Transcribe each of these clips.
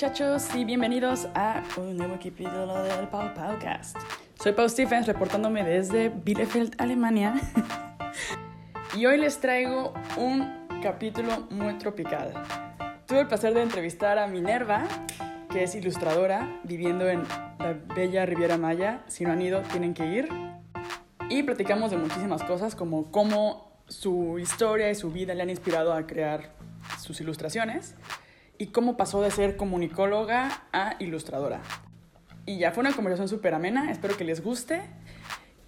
Muchachos y bienvenidos a un nuevo capítulo del Pau Paucast. Soy Pau Stephens reportándome desde Bielefeld, Alemania. y hoy les traigo un capítulo muy tropical. Tuve el placer de entrevistar a Minerva, que es ilustradora, viviendo en la bella Riviera Maya. Si no han ido, tienen que ir. Y platicamos de muchísimas cosas, como cómo su historia y su vida le han inspirado a crear sus ilustraciones y cómo pasó de ser comunicóloga a ilustradora. Y ya fue una conversación súper amena, espero que les guste.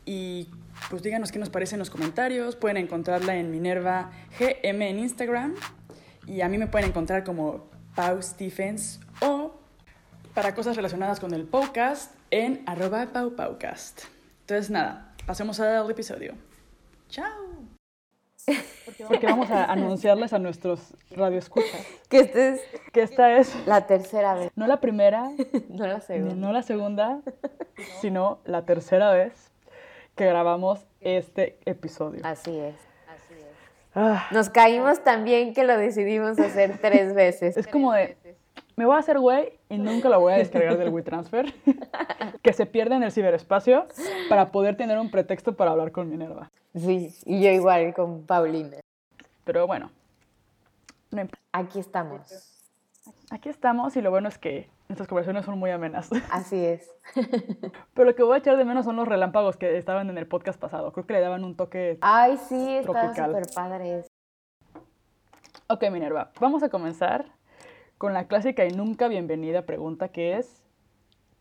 Y pues díganos qué nos parece en los comentarios. Pueden encontrarla en Minerva GM en Instagram. Y a mí me pueden encontrar como Pau Stephens o para cosas relacionadas con el podcast en arroba paupaucast. Entonces nada, pasemos al episodio. ¡Chao! Porque vamos a anunciarles a nuestros radioescuchas que, este es que esta es la tercera vez. No la primera, no la segunda, no la segunda sino la tercera vez que grabamos este episodio. Así es. Así es. Ah. Nos caímos tan bien que lo decidimos hacer tres veces. Es como de, me voy a hacer güey y nunca lo voy a descargar del WeTransfer, que se pierde en el ciberespacio para poder tener un pretexto para hablar con Minerva. Sí, y yo igual con Paulina. Pero bueno, aquí estamos. Aquí estamos y lo bueno es que nuestras conversaciones son muy amenas. Así es. Pero lo que voy a echar de menos son los relámpagos que estaban en el podcast pasado. Creo que le daban un toque Ay, sí, estaban súper padres. Ok, Minerva, vamos a comenzar con la clásica y nunca bienvenida pregunta que es,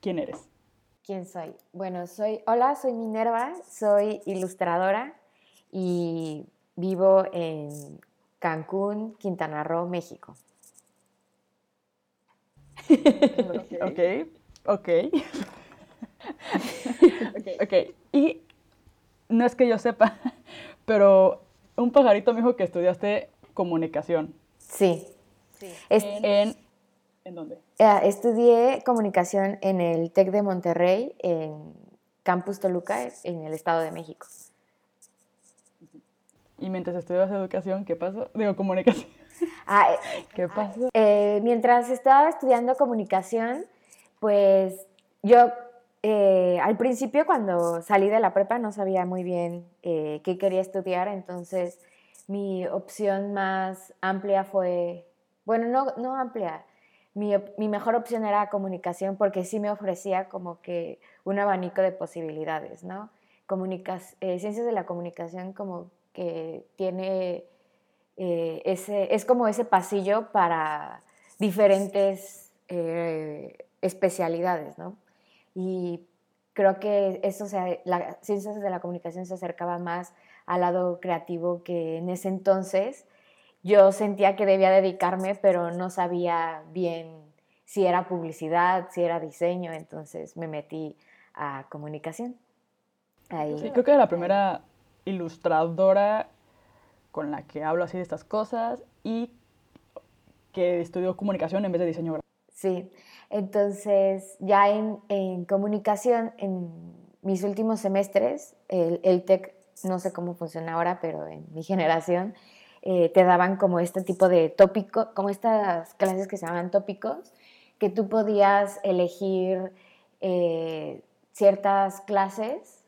¿quién eres? ¿Quién soy? Bueno, soy, hola, soy Minerva, soy ilustradora y vivo en Cancún, Quintana Roo, México. ok, ok. ok, y no es que yo sepa, pero un pajarito me dijo que estudiaste comunicación. Sí, en, en, dónde? Eh, estudié comunicación en el TEC de Monterrey, en Campus Toluca, en el Estado de México. Y mientras estudiabas educación, ¿qué pasó? Digo, comunicación. Ah, eh, ¿Qué pasó? Eh, mientras estaba estudiando comunicación, pues yo al principio cuando salí de la prepa no sabía muy bien qué quería estudiar, entonces mi opción más amplia fue bueno, no, no amplia. Mi, mejor opción era comunicación porque sí me ofrecía como que un abanico de posibilidades, ¿no? Eh, ciencias de la comunicación como que tiene eh, ese, es como ese pasillo para diferentes eh, especialidades, ¿no? Y creo que eso, se, las ciencias de la comunicación se acercaba más al lado creativo que en ese entonces yo sentía que debía dedicarme, pero no sabía bien si era publicidad, si era diseño, entonces me metí a comunicación. Sí, creo que era la primera ilustradora con la que hablo así de estas cosas y que estudió comunicación en vez de diseño gráfico. Sí, entonces ya en, comunicación, en mis últimos semestres, el, el TEC, no sé cómo funciona ahora, pero en mi generación, eh, te daban como este tipo de tópico, como estas clases que se llaman tópicos, que tú podías elegir eh, ciertas clases.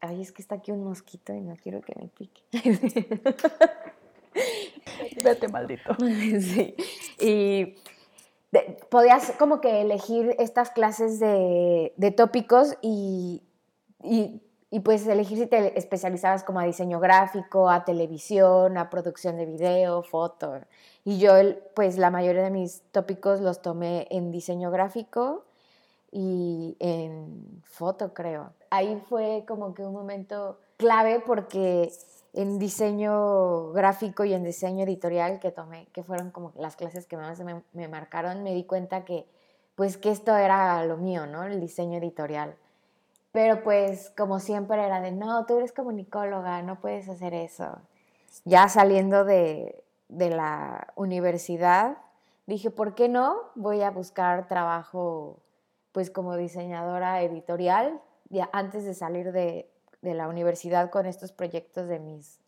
Ay, es que está aquí un mosquito y no quiero que me pique. Vete, maldito. Sí. Y podías como que elegir estas clases de, de tópicos y, y y pues elegir si te especializabas como a diseño gráfico, a televisión, a producción de video, foto. Y yo pues la mayoría de mis tópicos los tomé en diseño gráfico y en foto, creo. Ahí fue como que un momento clave porque en diseño gráfico y en diseño editorial que tomé, que fueron como las clases que más me, me marcaron, me di cuenta que pues que esto era lo mío, ¿no? El diseño editorial pero pues como siempre era de, no, tú eres comunicóloga, no puedes hacer eso. Ya saliendo de, de la universidad, dije, ¿por qué no? Voy a buscar trabajo pues como diseñadora editorial, ya antes de salir de, de la universidad con estos proyectos de mis,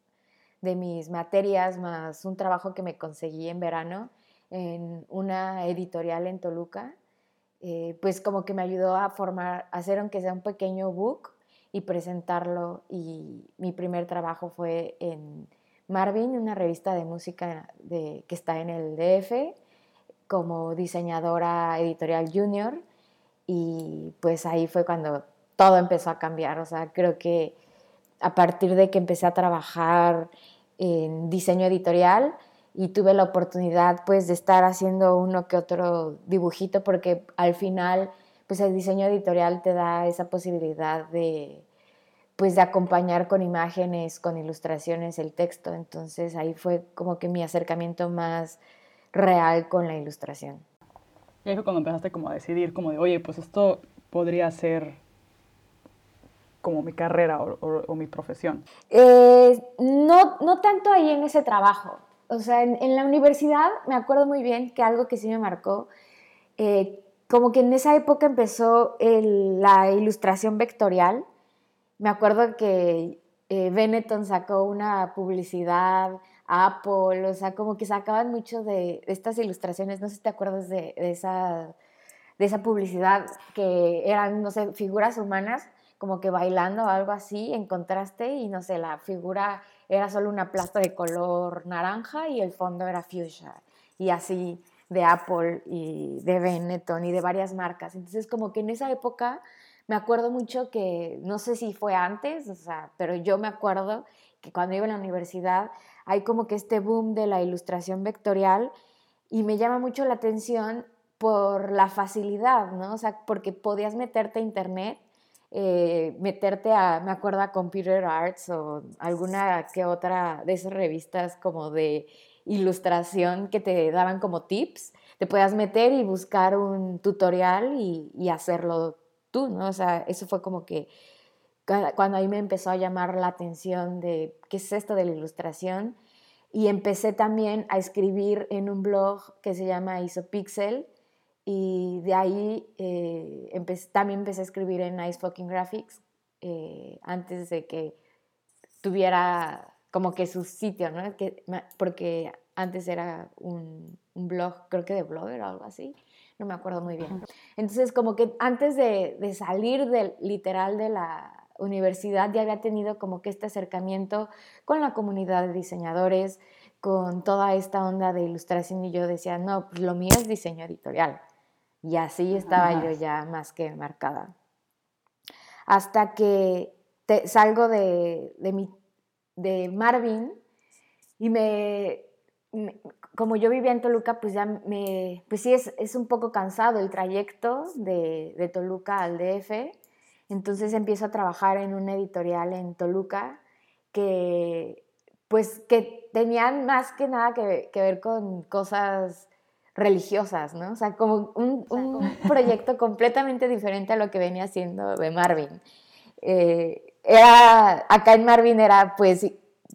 de mis materias, más un trabajo que me conseguí en verano en una editorial en Toluca, eh, pues como que me ayudó a formar, hacer aunque sea un pequeño book y presentarlo. Y mi primer trabajo fue en Marvin, una revista de música que está en el DF, como diseñadora editorial junior. Y pues ahí fue cuando todo empezó a cambiar. O sea, creo que a partir de que empecé a trabajar en diseño editorial y tuve la oportunidad pues de estar haciendo uno que otro dibujito porque al final pues el diseño editorial te da esa posibilidad de pues de acompañar con imágenes, con ilustraciones el texto. Entonces ahí fue como que mi acercamiento más real con la ilustración. Y ahí fue cuando empezaste como a decidir como de, oye, pues esto podría ser como mi carrera o, mi profesión? Eh, no, no tanto ahí en ese trabajo. O sea, en, la universidad me acuerdo muy bien que algo que sí me marcó, eh, como que en esa época empezó la ilustración vectorial. Me acuerdo que eh, Benetton sacó una publicidad, Apple, o sea, como que sacaban mucho de, estas ilustraciones, no sé si te acuerdas de, de, esa, de esa publicidad que eran, no sé, figuras humanas como que bailando o algo así en contraste y no sé, la figura era solo una plasta de color naranja y el fondo era fuchsia y así de Apple y de Benetton y de varias marcas. Entonces como que en esa época me acuerdo mucho que, no sé si fue antes, o sea, pero yo me acuerdo que cuando iba a la universidad hay como que este boom de la ilustración vectorial y me llama mucho la atención por la facilidad, ¿no? O sea, porque podías meterte a internet eh, meterte a, me acuerdo, a Computer Arts o alguna que otra de esas revistas como de ilustración que te daban como tips, te puedas meter y buscar un tutorial y, hacerlo tú, ¿no? O sea, eso fue como que cuando ahí me empezó a llamar la atención de qué es esto de la ilustración y empecé también a escribir en un blog que se llama Isopixel, y de ahí eh, también empecé a escribir en Nice Fucking Graphics eh, antes de que tuviera como que su sitio, ¿no? Que, porque antes era un, un, blog, creo que de blogger o algo así, no me acuerdo muy bien. Entonces, como que antes de, de salir del, literal de la universidad ya había tenido como que este acercamiento con la comunidad de diseñadores, con toda esta onda de ilustración y yo decía, no, pues lo mío es diseño editorial. Y así estaba yo ya más que marcada. Hasta que salgo de, mi, de Marvin y me, como yo vivía en Toluca, pues ya me, pues sí es, es un poco cansado el trayecto de, de, Toluca al DF. Entonces empiezo a trabajar en una editorial en Toluca que, pues, que tenían más que nada que, que ver con cosas religiosas, ¿no? O sea, como un, proyecto completamente diferente a lo que venía haciendo de Marvin. Eh, era, acá en Marvin era, pues,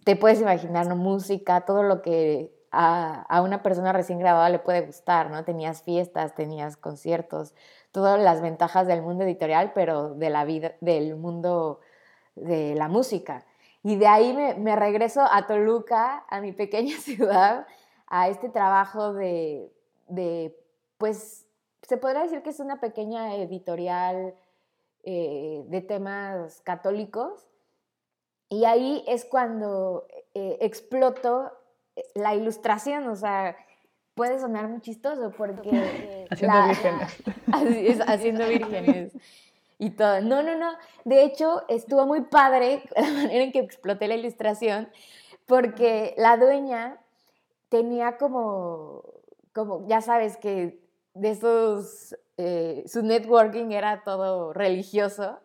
te puedes imaginar, ¿no? Música, todo lo que a, una persona recién graduada le puede gustar, ¿no? Tenías fiestas, tenías conciertos, todas las ventajas del mundo editorial, pero de la vida, del mundo de la música. Y de ahí me, me regreso a Toluca, a mi pequeña ciudad, a este trabajo de, de, pues, se podrá decir que es una pequeña editorial eh, de temas católicos. Y ahí es cuando eh, exploto eh, la ilustración, o sea, puede sonar muy chistoso porque... haciendo vírgenes. haciendo vírgenes. Y todo. No, no, no. De hecho, estuvo muy padre la manera en que exploté la ilustración porque la dueña tenía como como ya sabes que de esos, eh, su networking era todo religioso.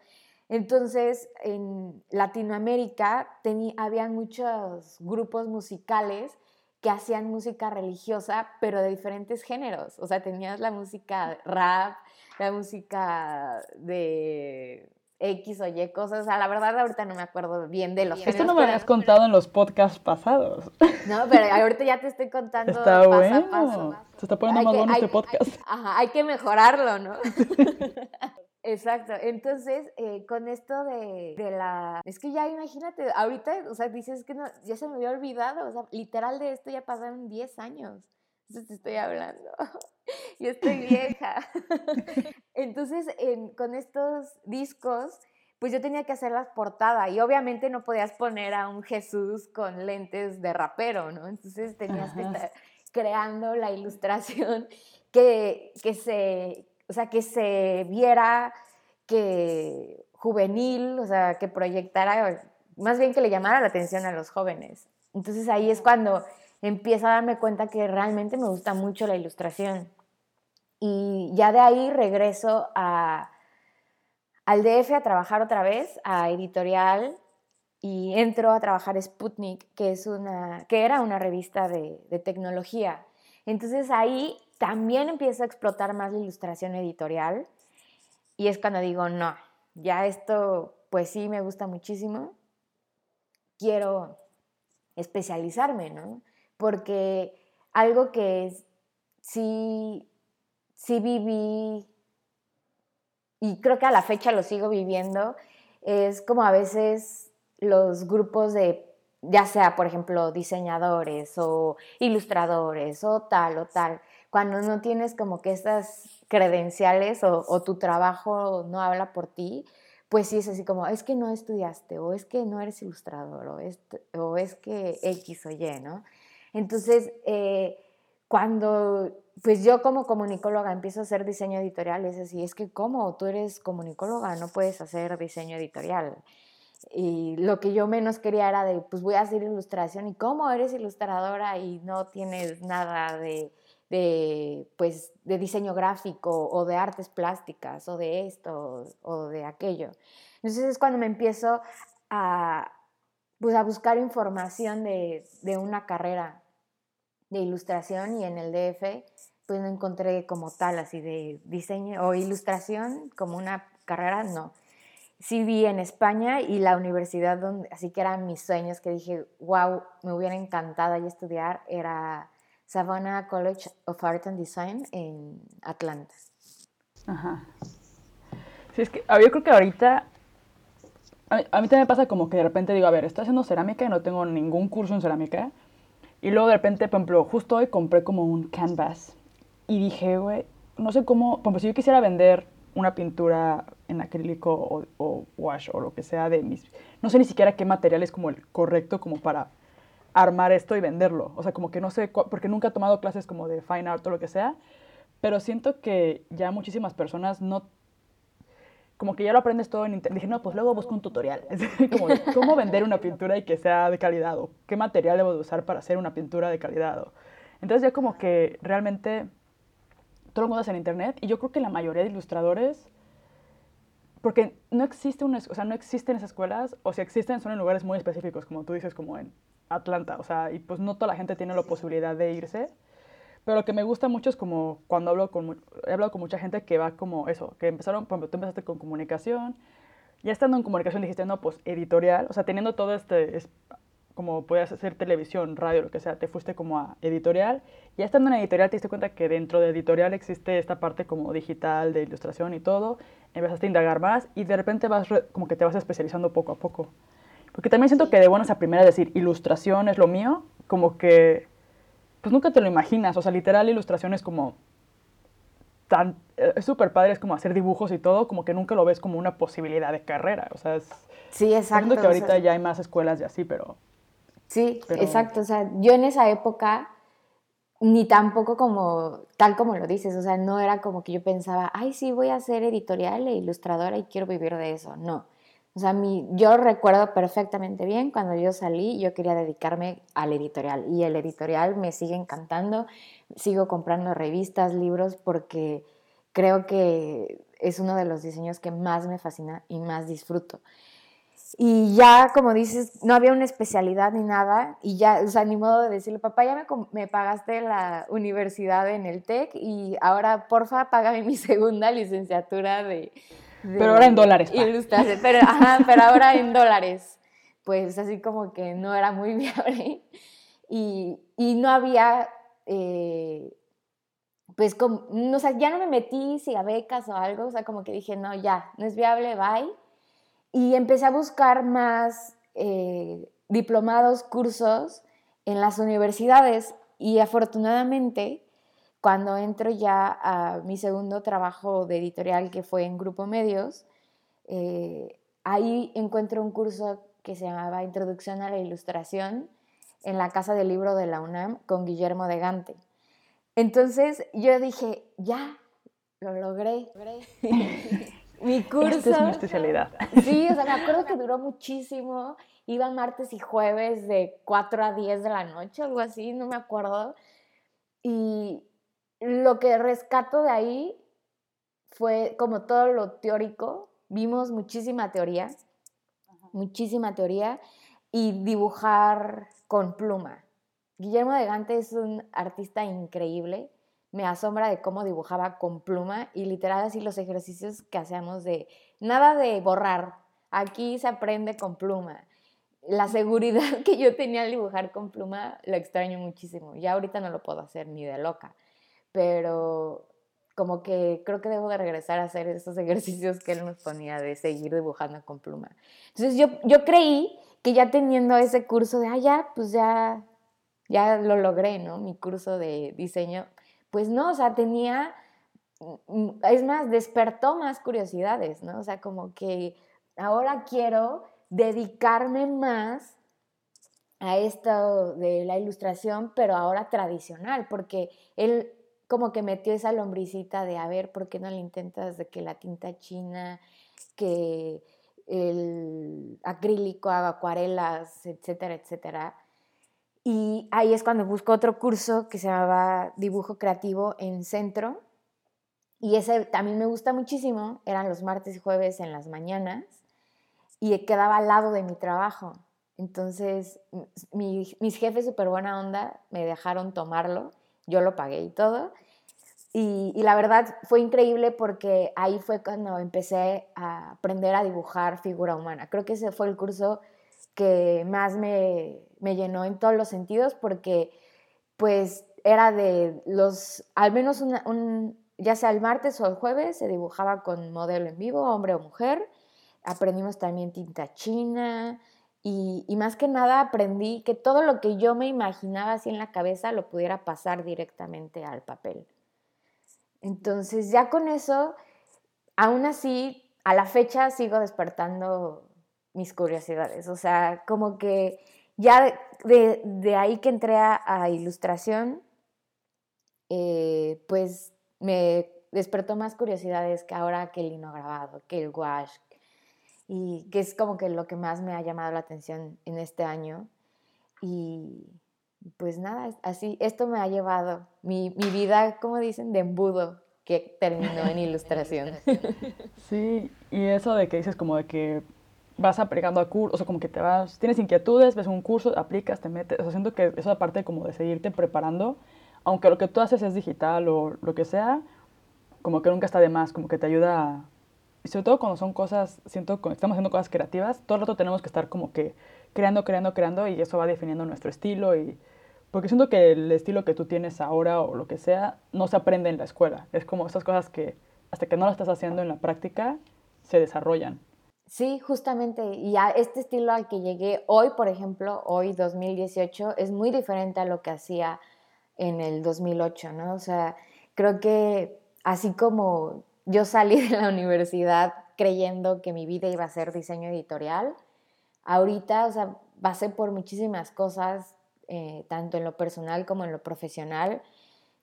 Entonces, en Latinoamérica había muchos grupos musicales que hacían música religiosa, pero de diferentes géneros. O sea, tenías la música rap, la música de X o Y cosas. O sea, la verdad ahorita no me acuerdo bien de los Esto no me habías contado en los podcasts pasados. No, pero ahorita ya te estoy contando está paso a paso. Se está poniendo más bueno este podcast. ajá, hay que mejorarlo, ¿no? Exacto. Entonces, eh, con esto de, de, la... Es que ya imagínate, ahorita, o sea, dices que no, ya se me había olvidado, o sea, literal de esto ya pasaron 10 años. Entonces te estoy hablando. Yo estoy vieja. Entonces, con estos discos, pues yo tenía que hacer las portadas y obviamente no podías poner a un Jesús con lentes de rapero, ¿no? Entonces tenías que estar creando la ilustración que, que, se, o sea, que se viera que juvenil, o sea, que proyectara, más bien que le llamara la atención a los jóvenes. Entonces ahí es cuando empiezo a darme cuenta que realmente me gusta mucho la ilustración. Y ya de ahí regreso a al DF a trabajar otra vez, a editorial, y entro a trabajar Sputnik, que, es una, que era una revista de, tecnología. Entonces ahí también empiezo a explotar más la ilustración editorial y es cuando digo, no, ya esto pues sí me gusta muchísimo, quiero especializarme, ¿no? Porque algo que sí, sí viví y creo que a la fecha lo sigo viviendo, es como a veces los grupos de, ya sea, por ejemplo, diseñadores o ilustradores o tal o tal, cuando no tienes como que estas credenciales o, tu trabajo no habla por ti, pues sí es así como, es que no estudiaste, o es que no eres ilustrador, o es, o es que X o Y, ¿no? Entonces, eh, cuando pues yo como comunicóloga empiezo a hacer diseño editorial, es así, es que como tú eres comunicóloga, no puedes hacer diseño editorial. Y lo que yo menos quería era de, pues voy a hacer ilustración, y cómo eres ilustradora y no tienes nada de, de, pues, de diseño gráfico o de artes plásticas o de esto o de aquello. Entonces es cuando me empiezo a, pues, a buscar información de, de una carrera de ilustración y en el DF pues no encontré como tal así de diseño o ilustración como una carrera, no. Sí vi en España y la universidad donde, así que eran mis sueños que dije, wow, me hubiera encantado ahí estudiar, era Savannah College of Art and Design en Atlanta. Ajá. Sí, es que yo creo que ahorita a mí, a mí, también me pasa como que de repente digo, a ver, estoy haciendo cerámica y no tengo ningún curso en cerámica. Y luego de repente, por ejemplo, justo hoy compré como un canvas y dije, güey, no sé cómo, por ejemplo, si yo quisiera vender una pintura en acrílico o, wash o lo que sea de mis... No sé ni siquiera qué material es como el correcto como para armar esto y venderlo. O sea, como que no sé, porque nunca he tomado clases como de fine art o lo que sea, pero siento que ya muchísimas personas no como que ya lo aprendes todo en internet. Dije, no, pues luego busco un tutorial. como, ¿cómo vender una pintura y que sea de calidad? ¿O qué material debo de usar para hacer una pintura de calidad? entonces ya como que realmente todo el mundo en internet y yo creo que la mayoría de ilustradores, porque no existe una, o sea, no existen esas escuelas, o si existen son en lugares muy específicos, como tú dices, como en Atlanta, o sea, y pues no toda la gente tiene la posibilidad de irse. Pero lo que me gusta mucho es como cuando hablo con, he hablado con mucha gente que va como eso, que empezaron, por ejemplo, tú empezaste con comunicación, ya estando en comunicación dijiste, no, pues editorial, o sea, teniendo todo este, es, como podías hacer televisión, radio, lo que sea, te fuiste como a editorial, ya estando en editorial te diste cuenta que dentro de editorial existe esta parte como digital, de ilustración y todo, empezaste a indagar más y de repente vas como que te vas especializando poco a poco. Porque también siento que de buenas a primera decir ilustración es lo mío, como que pues nunca te lo imaginas. O sea, literal, ilustración es como tan, eh, es súper padre, es como hacer dibujos y todo, como que nunca lo ves como una posibilidad de carrera. O sea, es... Sí, exacto. que ahorita ya hay más escuelas y así, pero... Sí, exacto. O sea, yo en esa época ni tampoco como, tal como lo dices, o sea, no era como que yo pensaba, ay, sí, voy a ser editorial e ilustradora y quiero vivir de eso. No. O sea, mi, yo recuerdo perfectamente bien cuando yo salí, yo quería dedicarme al editorial y el editorial me sigue encantando. Sigo comprando revistas, libros, porque creo que es uno de los diseños que más me fascina y más disfruto. Y ya, como dices, no había una especialidad ni nada, y ya, o sea, ni modo de decirle, papá, ya me, me pagaste la universidad en el TEC y ahora, porfa, págame mi segunda licenciatura de, pero ahora en dólares. Pero, pero ahora en dólares. Pues así como que no era muy viable. Y, y no había, eh, pues, como, no, o sea, ya no me metí si a becas o algo, o sea, como que dije, no, ya, no es viable, bye. Y empecé a buscar más eh, diplomados, cursos en las universidades Y afortunadamente, cuando entro ya a mi segundo trabajo de editorial, que fue en Grupo Medios, eh, ahí encuentro un curso que se llamaba Introducción a la Ilustración en la Casa del Libro de la UNAM con Guillermo de Gante. Entonces yo dije, ya, lo logré. mi curso. Esta es mi especialidad. Sí, o sea, me acuerdo que duró muchísimo. Iban martes y jueves de 4 a 10 de la noche, algo así, no me acuerdo. Y lo que rescato de ahí fue como todo lo teórico. Vimos muchísima teoría, muchísima teoría y dibujar con pluma. Guillermo de Gante es un artista increíble. Me asombra de cómo dibujaba con pluma y literal así los ejercicios que hacíamos de nada de borrar. Aquí se aprende con pluma. La seguridad que yo tenía al dibujar con pluma lo extraño muchísimo. Ya ahorita no lo puedo hacer ni de loca, pero como que creo que debo de regresar a hacer esos ejercicios que él nos ponía de seguir dibujando con pluma. Entonces yo, yo creí que ya teniendo ese curso de, ah, ya, pues ya, ya lo logré, ¿no? Mi curso de diseño. Pues no, o sea, tenía, mm, es más, despertó más curiosidades, ¿no? O sea, como que ahora quiero dedicarme más a esto de la ilustración, pero ahora tradicional, porque él como que metió esa lombricita de, a ver, ¿por qué no le intentas de que la tinta china, que el acrílico, acuarelas, etcétera, etcétera? Y ahí es cuando busco otro curso que se llamaba Dibujo Creativo en Centro. Y ese también me gusta muchísimo. Eran los martes y jueves en las mañanas. Y quedaba al lado de mi trabajo. Entonces, mis jefes súper buena onda me dejaron tomarlo. Yo lo pagué y todo. Y, la verdad fue increíble porque ahí fue cuando empecé a aprender a dibujar figura humana. Creo que ese fue el curso que más me, me llenó en todos los sentidos porque pues era de los, al menos ya sea el martes o el jueves, se dibujaba con modelo en vivo, hombre o mujer. Aprendimos también tinta china y, y, más que nada aprendí que todo lo que yo me imaginaba así en la cabeza lo pudiera pasar directamente al papel. Entonces ya con eso, aún así, a la fecha sigo despertando mis curiosidades. O sea, como que ya de, ahí que entré a, ilustración, eh, pues me despertó más curiosidades que ahora que el lino grabado, que el wash, y que es como que lo que más me ha llamado la atención en este año. Y pues nada, así, esto me ha llevado mi, mi vida, como dicen, de embudo, que terminó en ilustración. Sí, y eso de que dices como de que vas aplicando a cursos, o sea, como que te vas, tienes inquietudes, ves un curso, aplicas, te metes, o sea, siento que eso aparte como de seguirte preparando, aunque lo que tú haces es digital o lo que sea, como que nunca está de más, como que te ayuda, a, sobre todo cuando son cosas, siento que estamos haciendo cosas creativas, todo el rato tenemos que estar como que creando, creando, creando, y eso va definiendo nuestro estilo, y porque siento que el estilo que tú tienes ahora o lo que sea, no se aprende en la escuela, es como estas cosas que hasta que no lo estás haciendo en la práctica, se desarrollan. Sí, justamente. Y a este estilo al que llegué hoy, por ejemplo, hoy 2018, es muy diferente a lo que hacía en el 2008, ¿no? O sea, creo que así como yo salí de la universidad creyendo que mi vida iba a ser diseño editorial, ahorita, o sea, pasé por muchísimas cosas, eh, tanto en lo personal como en lo profesional,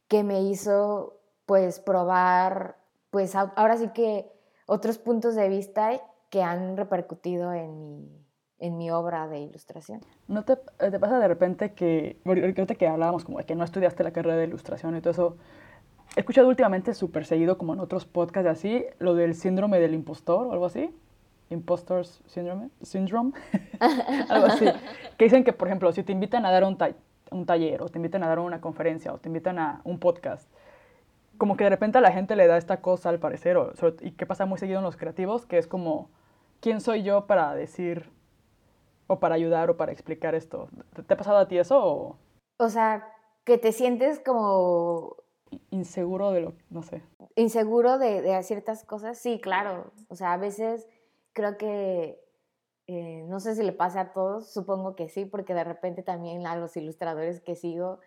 que me hizo, pues, probar, pues, ahora sí que otros puntos de vista que han repercutido en mi, en mi obra de ilustración. ¿No te, eh, te pasa de repente que, ahorita que hablábamos como de que no estudiaste la carrera de ilustración y todo eso, he escuchado últimamente súper seguido como en otros podcasts así, lo del síndrome del impostor o algo así? Impostor syndrome, syndrome, algo así. Que dicen que, por ejemplo, si te invitan a dar un, un taller o te invitan a dar una conferencia o te invitan a un podcast, como que de repente a la gente le da esta cosa al parecer, o, y que pasa muy seguido en los creativos, que es como, ¿quién soy yo para decir o para ayudar o para explicar esto? ¿Te, ha pasado a ti eso? O, o sea, que te sientes como... Inseguro de lo, no sé. Inseguro de, de ciertas cosas, sí, claro. O sea, a veces creo que, eh, no sé si le pasa a todos, supongo que sí, porque de repente también a los ilustradores que sigo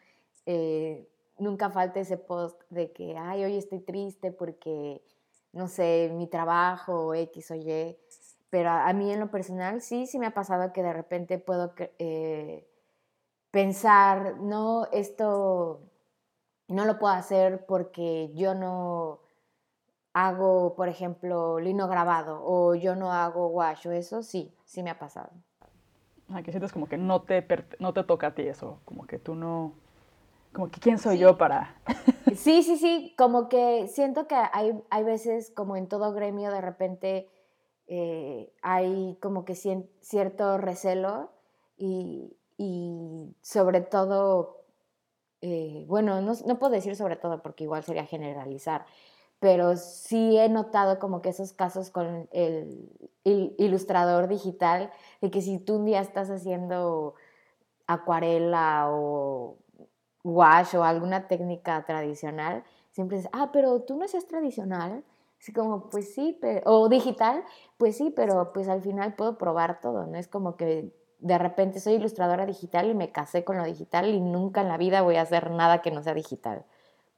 eh, nunca falta ese post de que, ay, hoy estoy triste porque, no sé, mi trabajo X o Y. Pero a, mí en lo personal sí, sí me ha pasado que de repente puedo eh, pensar, no, esto no lo puedo hacer porque yo no hago, por ejemplo, lino grabado o yo no hago wash o eso, sí, sí me ha pasado. Ah, que sientes como que no te, no te toca a ti eso, como que tú no, como que quién soy yo para... sí, sí, sí, como que siento que hay, hay veces como en todo gremio de repente eh, hay como que cierto recelo y, y sobre todo, eh, bueno, no, no puedo decir sobre todo porque igual sería generalizar, pero sí he notado como que esos casos con el, ilustrador digital, de que si tú un día estás haciendo acuarela o wash o alguna técnica tradicional, siempre dices, ah, pero tú no seas tradicional. Así como, pues sí, o digital, pues sí, pero pues al final puedo probar todo, ¿no? Es como que de repente soy ilustradora digital y me casé con lo digital y nunca en la vida voy a hacer nada que no sea digital.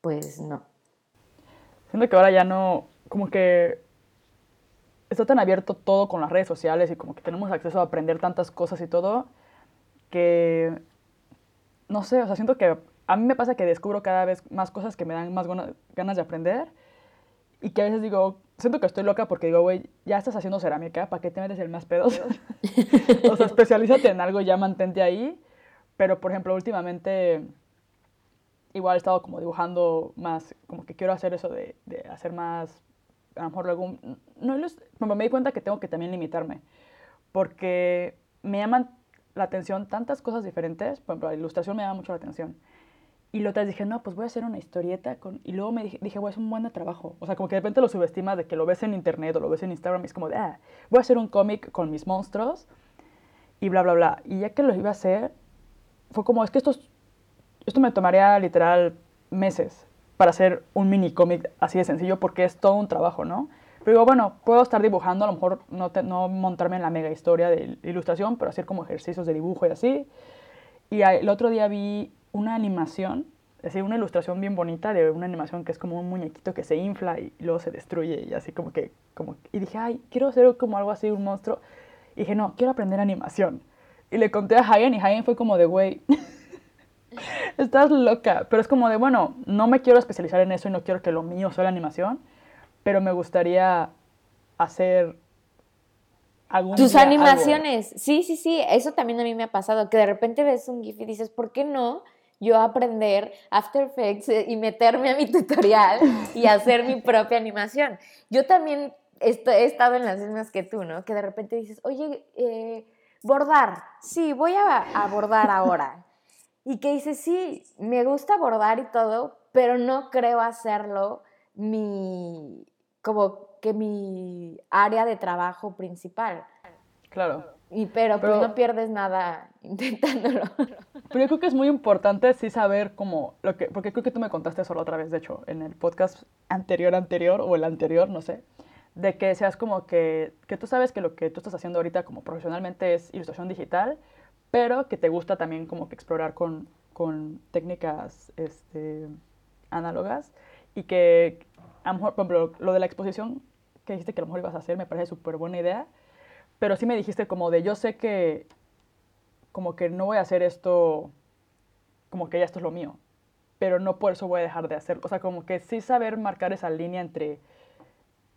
Pues no. Siento que ahora ya no, como que está tan abierto todo con las redes sociales y como que tenemos acceso a aprender tantas cosas y todo, que, no sé, o sea, siento que a mí me pasa que descubro cada vez más cosas que me dan más ganas de aprender y que a veces digo, siento que estoy loca porque digo, güey, ya estás haciendo cerámica, ¿para qué te metes el más pedos? o sea, especialízate en algo, ya mantente ahí. Pero, por ejemplo, últimamente igual he estado como dibujando más, como que quiero hacer eso de, de hacer más, a lo mejor luego, no, me di cuenta que tengo que también limitarme, porque me llaman la atención tantas cosas diferentes, por ejemplo, la ilustración me llama mucho la atención. Y lo otras dije, no, pues voy a hacer una historieta. Con... Y luego me dije, dije, es un buen trabajo. O sea, como que de repente lo subestima de que lo ves en internet o lo ves en Instagram y es como de, ah, voy a hacer un cómic con mis monstruos y bla, bla, bla. Y ya que lo iba a hacer, fue como, es que esto esto me tomaría literal meses para hacer un mini cómic así de sencillo porque es todo un trabajo, ¿no? Pero digo, bueno, puedo estar dibujando, a lo mejor no, no montarme en la mega historia de ilustración, pero hacer como ejercicios de dibujo y así. Y el otro día vi una animación, es decir, una ilustración bien bonita de una animación que es como un muñequito que se infla y luego se destruye y así como que, como, y dije, ay, quiero hacer como algo así, un monstruo. Y dije, no, quiero aprender animación. Y le conté a Hagen y Hagen fue como de, güey, Estás loca. Pero es como de, bueno, no me quiero especializar en eso y no quiero que lo mío sea la animación, pero me gustaría hacer algún Tus animaciones. Sí, sí, sí. Eso también a mí me ha pasado. Que de repente ves un GIF y dices, ¿por qué no? Yo aprender After Effects y meterme a mi tutorial y hacer mi propia animación. Yo también he estado en las mismas que tú, ¿no? Que de repente dices, oye, eh, bordar, sí, voy a, a bordar ahora y que dice, sí, me gusta bordar y todo, pero no creo hacerlo mi, como que mi área de trabajo principal. Claro. Y pero, pues no pierdes nada intentándolo. Pero yo creo que es muy importante sí saber cómo, lo que, porque creo que tú me contaste eso la otra vez, de hecho, en el podcast anterior, anterior, o el anterior, no sé, de que seas como que, que tú sabes que lo que tú estás haciendo ahorita como profesionalmente es ilustración digital, pero que te gusta también como que explorar con, con técnicas este, análogas y que a lo mejor, por ejemplo, lo de la exposición que dijiste que a lo mejor ibas a hacer me parece súper buena idea, pero sí me dijiste como de yo sé que como que no voy a hacer esto como que ya esto es lo mío, pero no por eso voy a dejar de hacerlo. O sea, como que sí saber marcar esa línea entre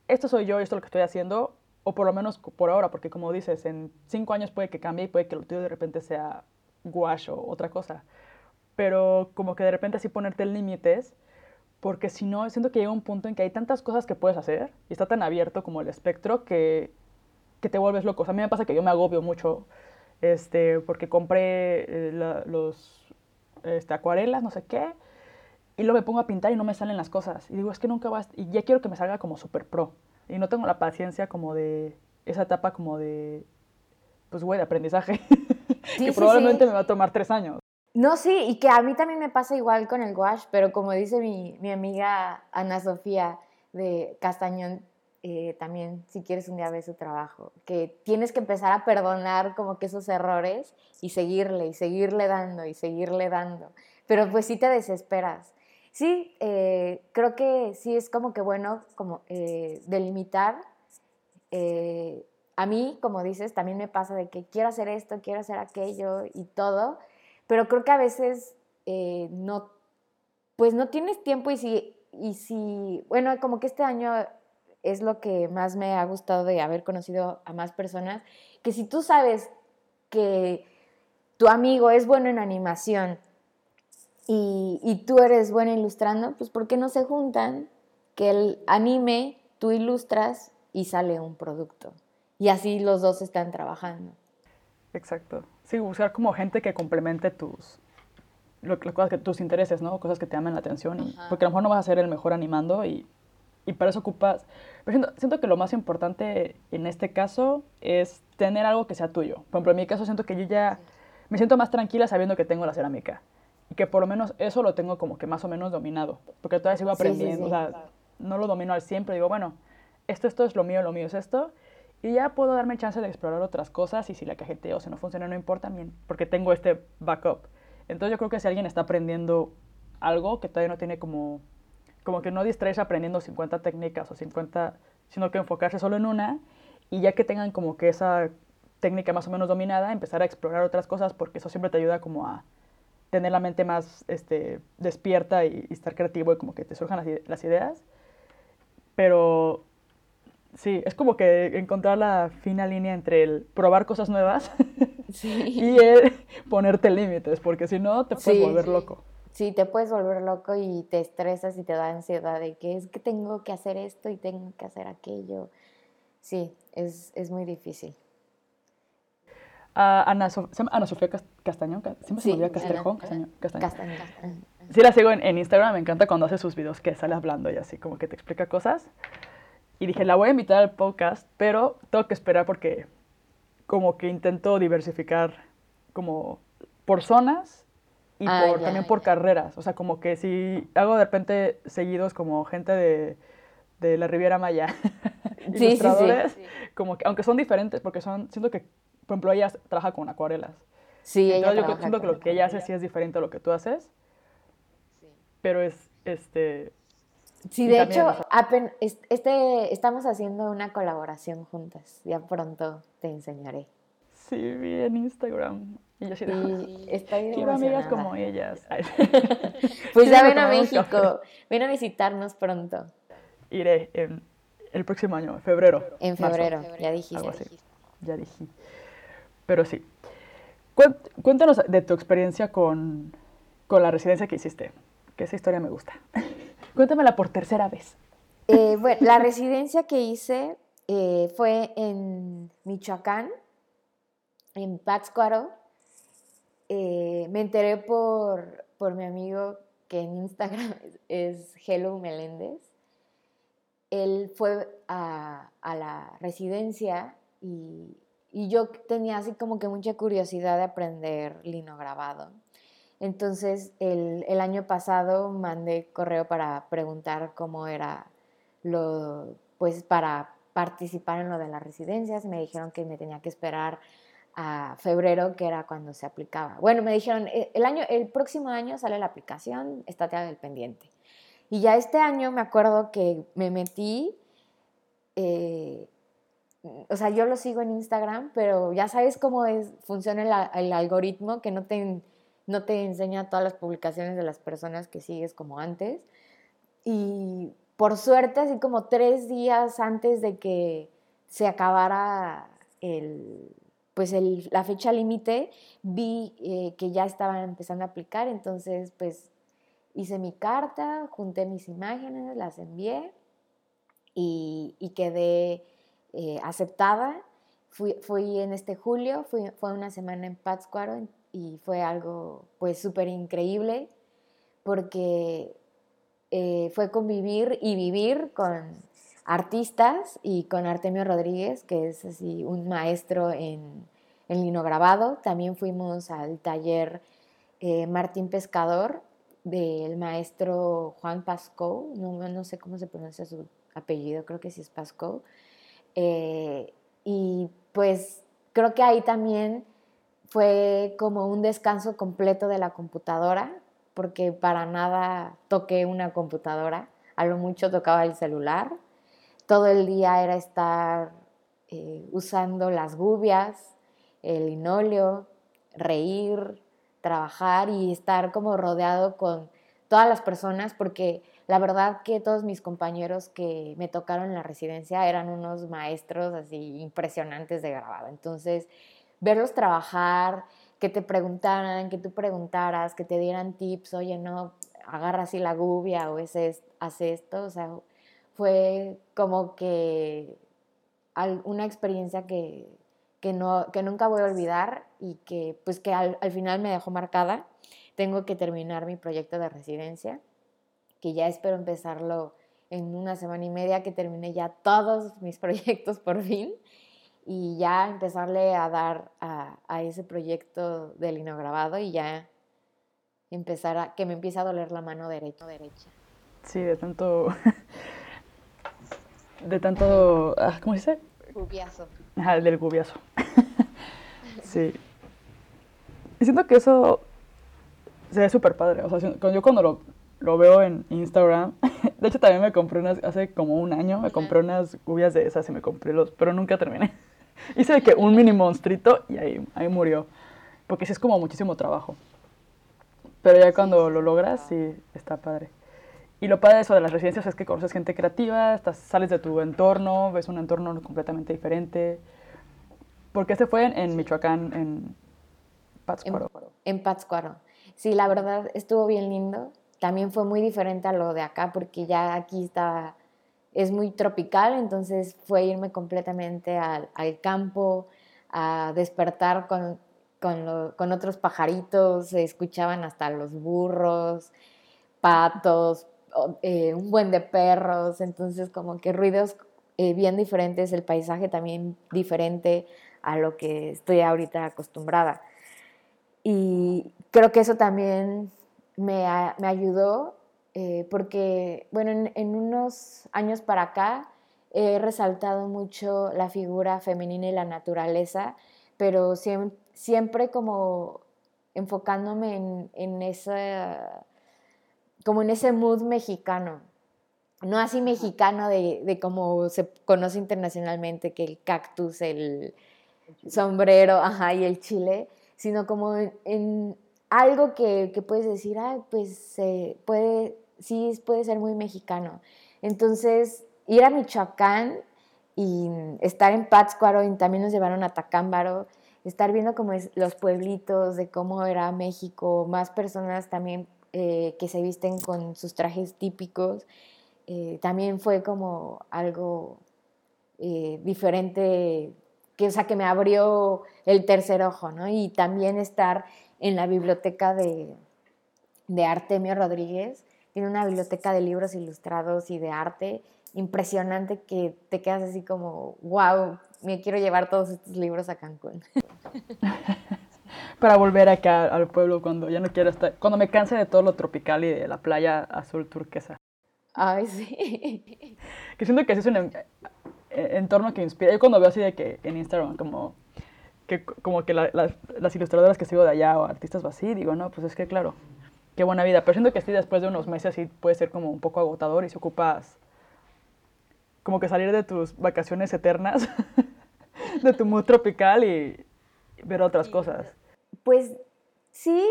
esto soy yo y esto es lo que estoy haciendo, o por lo menos por ahora, porque como dices, en cinco años puede que cambie y puede que lo tuyo de repente sea gouache o otra cosa. Pero como que de repente así ponerte límites, porque si no, siento que llega un punto en que hay tantas cosas que puedes hacer y está tan abierto como el espectro que, que te vuelves loco. a mí me pasa que yo me agobio mucho este, porque compré eh, los este, acuarelas, no sé qué, y luego me pongo a pintar y no me salen las cosas. Y digo, es que nunca vas, y ya quiero que me salga como super pro. Y no tengo la paciencia como de esa etapa como de, pues, güey, de aprendizaje, que probablemente me va a tomar tres años. No, sí, y que a mí también me pasa igual con el gouache, pero como dice mi, mi amiga Ana Sofía de Castañón, eh, también si quieres un día ver su trabajo, que tienes que empezar a perdonar como que esos errores y seguirle y seguirle dando y seguirle dando, pero pues sí te desesperas. Sí, eh, creo que sí es como que bueno como eh, delimitar. a mí, como dices, también me pasa de que quiero hacer esto, quiero hacer aquello y todo, pero creo que a veces no, pues no tienes tiempo y si, y si, bueno, como que este año es lo que más me ha gustado de haber conocido a más personas, que si tú sabes que tu amigo es bueno en animación y, tú eres bueno ilustrando, pues ¿por qué no se juntan? Que él anime, tú ilustras y sale un producto. Y así los dos están trabajando. Exacto. Sí, buscar como gente que complemente tus, lo, cosas que, tus intereses, ¿no? Cosas que te llamen la atención. porque a lo mejor no vas a ser el mejor animando y y para eso ocupas... Pero siento, que lo más importante en este caso es tener algo que sea tuyo. Por ejemplo, en mi caso siento que yo ya me siento más tranquila sabiendo que tengo la cerámica. Y que por lo menos eso lo tengo como que más o menos dominado. Porque todavía sigo aprendiendo. O sea, no lo domino al siempre. Digo, bueno, esto, esto es lo mío, lo mío es esto. Y ya puedo darme chance de explorar otras cosas y si la cajeteo, si no funciona, no importa, porque tengo este backup. Entonces yo creo que si alguien está aprendiendo algo que todavía no tiene como como que no distraerse aprendiendo 50 técnicas o 50, sino que enfocarse solo en una y ya que tengan como que esa técnica más o menos dominada, empezar a explorar otras cosas porque eso siempre te ayuda como a tener la mente más este, despierta y, estar creativo y como que te surjan las, ideas. Pero sí, es como que encontrar la fina línea entre el probar cosas nuevas y el ponerte límites, porque si no te puedes volver loco sí, te puedes volver loco y te estresas y te da ansiedad de que es que tengo que hacer esto y tengo que hacer aquello. Sí, es, muy difícil. Ana, Sofía Castañón, siempre se me olvida Castrejón, Castañón. Castañón. Sí la sigo en, Instagram, me encanta cuando hace sus videos que sale hablando y así, como que te explica cosas. Y dije, la voy a invitar al podcast, pero tengo que esperar porque como que intento diversificar como por zonas y ah, también por carreras. O sea, como que si hago de repente seguidos como gente de, de la Riviera Maya, sí, ilustradores, sí, sí, como que, aunque son diferentes, porque son, siento que, por ejemplo, ella trabaja con acuarelas. Sí, Entonces yo siento que lo que ella hace sí es diferente a lo que tú haces. Sí. Pero es, este... Sí, de hecho, este, estamos haciendo una colaboración juntas. Ya pronto te enseñaré. Sí, vi en Instagram. Y yo sí, quiero amigas como ellas. pues ya ven a México, ven a visitarnos pronto. Iré en el próximo año, en febrero. En febrero, ya dijiste. Ya dije. Pero sí. Cuéntanos de tu experiencia con, con la residencia que hiciste, que esa historia me gusta. Cuéntamela por tercera vez. Eh, bueno, la residencia que hice eh, fue en Michoacán, en Pátzcuaro, eh, me enteré por, por mi amigo que en Instagram es Hello Meléndez. Él fue a, a la residencia y, y, yo tenía así como que mucha curiosidad de aprender lino grabado. Entonces el, el año pasado mandé correo para preguntar cómo era lo, pues para participar en lo de las residencias. Me dijeron que me tenía que esperar a febrero, que era cuando se aplicaba. Bueno, me dijeron, eh, el, año, el próximo año sale la aplicación, estate al pendiente. Y ya este año me acuerdo que me metí, eh, o sea, yo lo sigo en Instagram, pero ya sabes cómo es, funciona el, algoritmo, que no te, no te enseña todas las publicaciones de las personas que sigues como antes. Y por suerte, así como tres días antes de que se acabara el, pues la fecha límite vi eh, que ya estaban empezando a aplicar, entonces pues hice mi carta, junté mis imágenes, las envié y, quedé eh, aceptada. Fui, fui, en este julio, fui, fue una semana en Pátzcuaro y fue algo pues súper increíble porque eh, fue convivir y vivir con artistas y con Artemio Rodríguez, que es así un maestro en, en lino grabado. También fuimos al taller eh, Martín Pescador del maestro Juan Pascó, no, no, sé cómo se pronuncia su apellido, creo que sí es Pasco. Eh, y pues creo que ahí también fue como un descanso completo de la computadora, porque para nada toqué una computadora, a lo mucho tocaba el celular. Todo el día era estar eh, usando las gubias, el linóleo, reír, trabajar y estar como rodeado con todas las personas, porque la verdad que todos mis compañeros que me tocaron en la residencia eran unos maestros así impresionantes de grabado. Entonces, verlos trabajar, que te preguntaran, que tú preguntaras, que te dieran tips, oye, no, agarra así la gubia o ese, hace esto, o sea, fue como que una experiencia que, que, no, que nunca voy a olvidar y que pues que al, al final me dejó marcada. Tengo que terminar mi proyecto de residencia, que ya espero empezarlo en una semana y media, que termine ya todos mis proyectos por fin y ya empezarle a dar a, a ese proyecto del grabado y ya empezar a que me empiece a doler la mano derecha. Sí, de tanto. de tanto. Ah, ¿Cómo se dice? Gubiazo. Ajá, del gubiazo. sí. Y siento que eso se ve súper padre. O sea, yo cuando lo, lo, veo en Instagram, de hecho también me compré unas, hace como un año, me compré unas gubias de esas y me compré los, pero nunca terminé. Hice que un mini monstruito y ahí, ahí murió. Porque sí es como muchísimo trabajo. Pero ya cuando lo logras, sí, está padre. Y lo padre de eso de las residencias es que conoces gente creativa, estás, sales de tu entorno, ves un entorno completamente diferente. Porque este fue en, Michoacán, en Pátzcuaro. En, en Pátzcuaro. Sí, la verdad estuvo bien lindo. También fue muy diferente a lo de acá porque ya aquí está es muy tropical, entonces fue irme completamente al, campo, a despertar con, con, otros pajaritos, se escuchaban hasta los burros, patos, eh, un buen de perros, entonces como que ruidos eh, bien diferentes, el paisaje también diferente a lo que estoy ahorita acostumbrada. Y creo que eso también me, me ayudó eh, porque, bueno, en, unos años para acá he resaltado mucho la figura femenina y la naturaleza, pero siempre, como enfocándome en, en, esa, como en ese mood mexicano. No así mexicano de, de como se conoce internacionalmente, que el cactus, el sombrero, ajá, y el chile, sino como en, algo que, que, puedes decir, ah, pues se puede sí puede ser muy mexicano. Entonces, ir a Michoacán y estar en Pátzcuaro y también nos llevaron a Tacámbaro, estar viendo como es los pueblitos, de cómo era México, más personas también eh, que se visten con sus trajes típicos, eh, también fue como algo eh, diferente, que, o sea, que me abrió el tercer ojo, ¿no? Y también estar en la biblioteca de, de Artemio Rodríguez, tiene una biblioteca de libros ilustrados y de arte impresionante que te quedas así como, wow, me quiero llevar todos estos libros a Cancún. Para volver acá al pueblo cuando ya no quiero estar, cuando me canse de todo lo tropical y de la playa azul turquesa. Ay, sí. Que siento que ese es un eh, entorno que inspira. Yo cuando veo así de que en Instagram, como que, como que las ilustradoras que sigo de allá o artistas o así, digo, no, pues es que claro, qué buena vida. Pero siento que sí, después de unos meses sí puede ser como un poco agotador y se ocupas como que salir de tus vacaciones eternas, de tu mood tropical y ver otras cosas. Pues sí,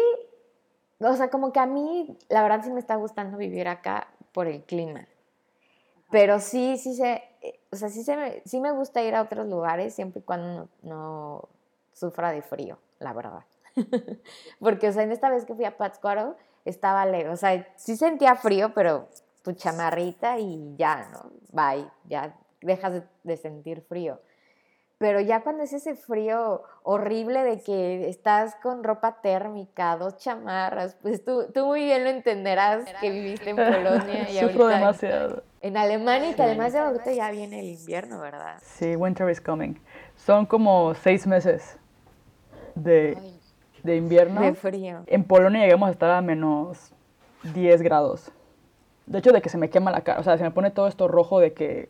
o sea, como que a mí la verdad sí me está gustando vivir acá por el clima. Pero sí, sí se, o sea, sí, se me, sí me gusta ir a otros lugares siempre y cuando no, no sufra de frío, la verdad. Porque, o sea, en esta vez que fui a Pátzcuaro, estaba lejos. O sea, sí sentía frío, pero tu chamarrita y ya, ¿no? Bye, ya dejas de, sentir frío. Pero ya cuando es ese frío horrible de que estás con ropa térmica, dos chamarras, pues tú, tú muy bien lo entenderás que viviste en Polonia y Sufro demasiado. En, Alemania y que además de ahorita ya viene el invierno, ¿verdad? Sí, winter is coming. Son como seis meses de de invierno. De frío. En Polonia llegamos a estar a menos 10 grados. De hecho, de que se me quema la cara, o sea, se me pone todo esto rojo de que,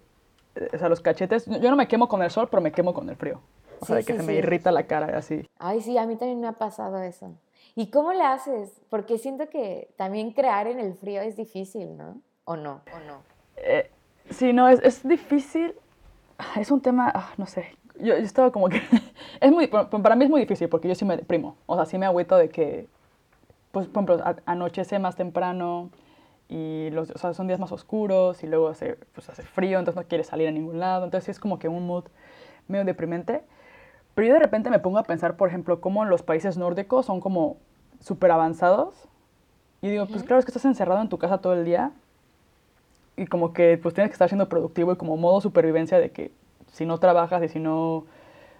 o sea, los cachetes, yo no me quemo con el sol, pero me quemo con el frío. O sea, de que se me irrita la cara así. Ay, sí, a mí también me ha pasado eso. ¿Y cómo le haces? Porque siento que también crear en el frío es difícil, ¿no? ¿O no? ¿O no? Eh, sí, no, es, es, difícil. Es un tema, ah, no sé. Yo, yo estaba como que. es muy, para mí es muy difícil porque yo sí me deprimo. O sea, sí me agüito de que, pues, por ejemplo, anochece más temprano y los, o sea, son días más oscuros y luego hace, pues, hace frío, entonces no quieres salir a ningún lado. Entonces sí es como que un mood medio deprimente. Pero yo de repente me pongo a pensar, por ejemplo, cómo los países nórdicos son como súper avanzados. Y digo, pues claro, es que estás encerrado en tu casa todo el día y como que pues tienes que estar siendo productivo y como modo supervivencia de que si no trabajas y si no...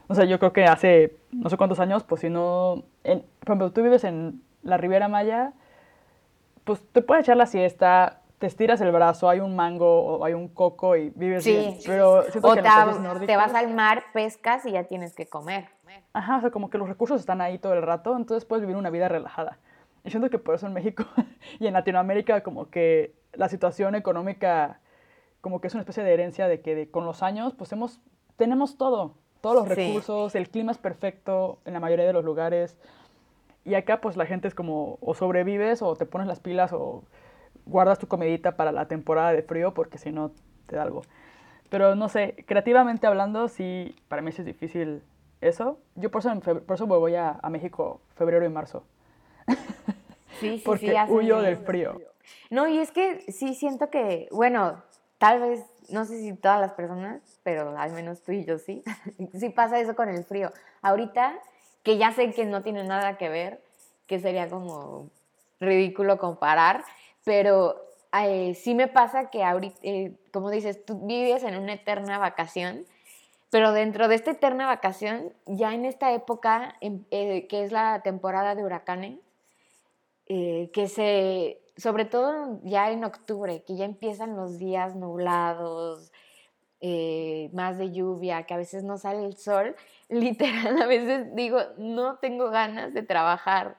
O sea, yo creo que hace no sé cuántos años, pues si no... En, por ejemplo, tú vives en la Riviera Maya, pues te puedes echar la siesta, te estiras el brazo, hay un mango o hay un coco y vives sí. bien. Pero o que te, te vas al mar, pescas y ya tienes que comer. Ajá, o sea, como que los recursos están ahí todo el rato, entonces puedes vivir una vida relajada. Y siento que por eso en México y en Latinoamérica como que la situación económica como que es una especie de herencia de que con los años pues hemos, tenemos todo, todos los recursos, el clima es perfecto en la mayoría de los lugares. Y acá pues la gente es como o sobrevives o te pones las pilas o guardas tu comidita para la temporada de frío porque si no te da algo. Pero no sé, creativamente hablando, sí, para mí sí es difícil eso. Yo por eso, por eso voy a, a, México febrero y marzo. Sí, sí, porque sí, huyo del frío. No, y es que sí siento que, bueno, tal vez, no sé si todas las personas, pero al menos tú y yo sí, sí pasa eso con el frío. Ahorita, que ya sé que no tiene nada que ver, que sería como ridículo comparar, pero eh, sí me pasa que ahorita, eh, como dices, tú vives en una eterna vacación, pero dentro de esta eterna vacación, ya en esta época, eh, que es la temporada de huracanes, que se, sobre todo ya en octubre, que ya empiezan los días nublados, más de lluvia, que a veces no sale el sol, literal, a veces digo, no tengo ganas de trabajar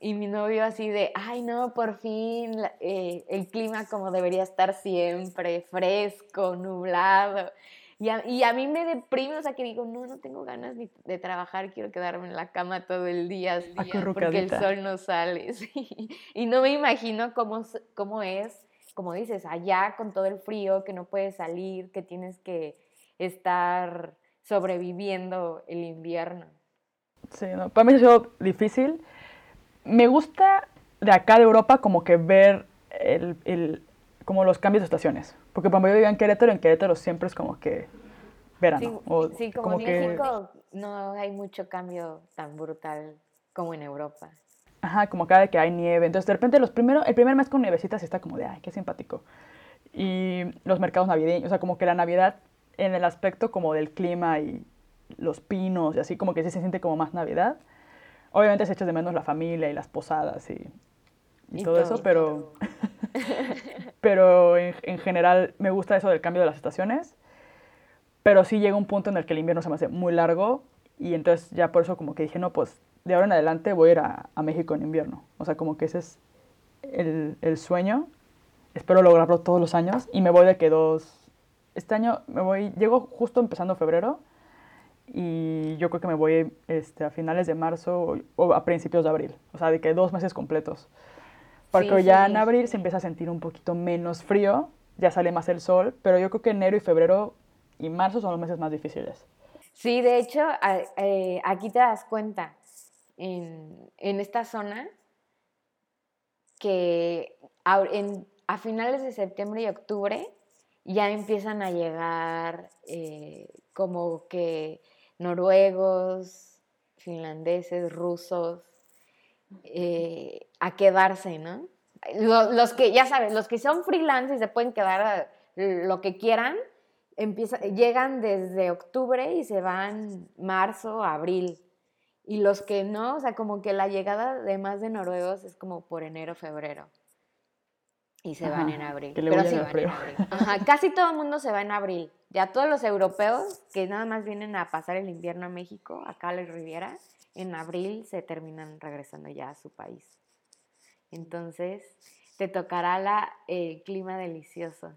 y mi novio así de, ay no, por fin eh, el clima como debería estar siempre, fresco, nublado. Y a, y a, mí me deprime, o sea, que digo, no, no tengo ganas de, de trabajar, quiero quedarme en la cama todo el día, porque el sol no sale. Sí. Y no me imagino cómo, cómo es, como dices, allá con todo el frío, que no puedes salir, que tienes que estar sobreviviendo el invierno. Sí, no, para mí ha sido difícil me gusta de acá de Europa como que ver el, el, como los cambios de estaciones. Porque cuando yo vivía en Querétaro, en Querétaro siempre es como que verano. Sí, o sí como, en México no hay mucho cambio tan brutal como en Europa. Ajá, como cada que hay nieve. Entonces, de repente, los primeros, el primer mes con nievecitas está como de, ay, qué simpático. Y los mercados navideños, o sea, como que la Navidad en el aspecto como del clima y los pinos y así, como que sí se siente como más Navidad. Obviamente se echa de menos la familia y las posadas y, y, todo, eso, pero, pero en, en, general me gusta eso del cambio de las estaciones. Pero sí llega un punto en el que el invierno se me hace muy largo y entonces ya por eso como que dije, no, pues de ahora en adelante voy a ir a, a México en invierno. O sea, como que ese es el, el, sueño. Espero lograrlo todos los años y me voy de que dos... Este año me voy, llego justo empezando febrero y yo creo que me voy este, a finales de marzo o, a principios de abril, o sea, de que dos meses completos. Porque sí, ya sí, en abril se empieza a sentir un poquito menos frío, ya sale más el sol, pero yo creo que enero y febrero y marzo son los meses más difíciles. Sí, de hecho, eh, aquí te das cuenta, en, esta zona, que a, finales de septiembre y octubre ya empiezan a llegar eh, como que noruegos, finlandeses, rusos, eh, a quedarse, ¿no? Los, que, ya sabes, los que son freelance y se pueden quedar lo que quieran, empieza, llegan desde octubre y se van marzo, abril. Y los que no, o sea, como que la llegada de más de noruegos es como por enero, febrero. Y se Ajá, van en abril. Pero sí, van en abril. Ajá, casi todo el mundo se va en abril. Ya todos los europeos que nada más vienen a pasar el invierno a México, acá a la Riviera, en abril se terminan regresando ya a su país. Entonces, te tocará la, el clima delicioso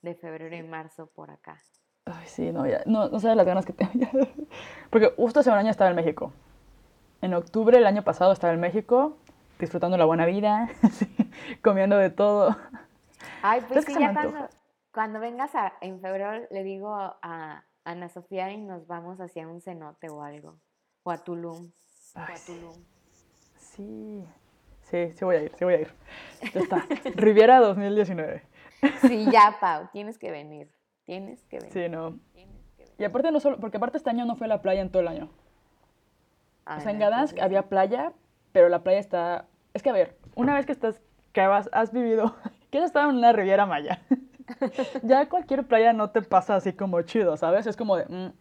de febrero y marzo por acá. Ay, sí, no, ya, no, no sabes las ganas que tengo. Porque justo un año estaba en México. En octubre del año pasado estaba en México, disfrutando la buena vida, comiendo de todo. Ay, pues sí, ya cuando, cuando, vengas a, en febrero le digo a Ana Sofía y nos vamos hacia un cenote o algo. O a Tulum. o a Tulum. Sí, sí, sí voy a ir, sí voy a ir. Ya está. Riviera 2019. Sí, ya, Pau, tienes que venir. Tienes que venir. Sí, no. Y aparte no solo, porque aparte este año no fue a la playa en todo el año. O sea, en Gdansk había playa, pero la playa está... Es que a ver, una vez que estás, que has, has vivido, que has estado en una Riviera Maya, ya cualquier playa no te pasa así como chido, ¿sabes? Es como de... Mm.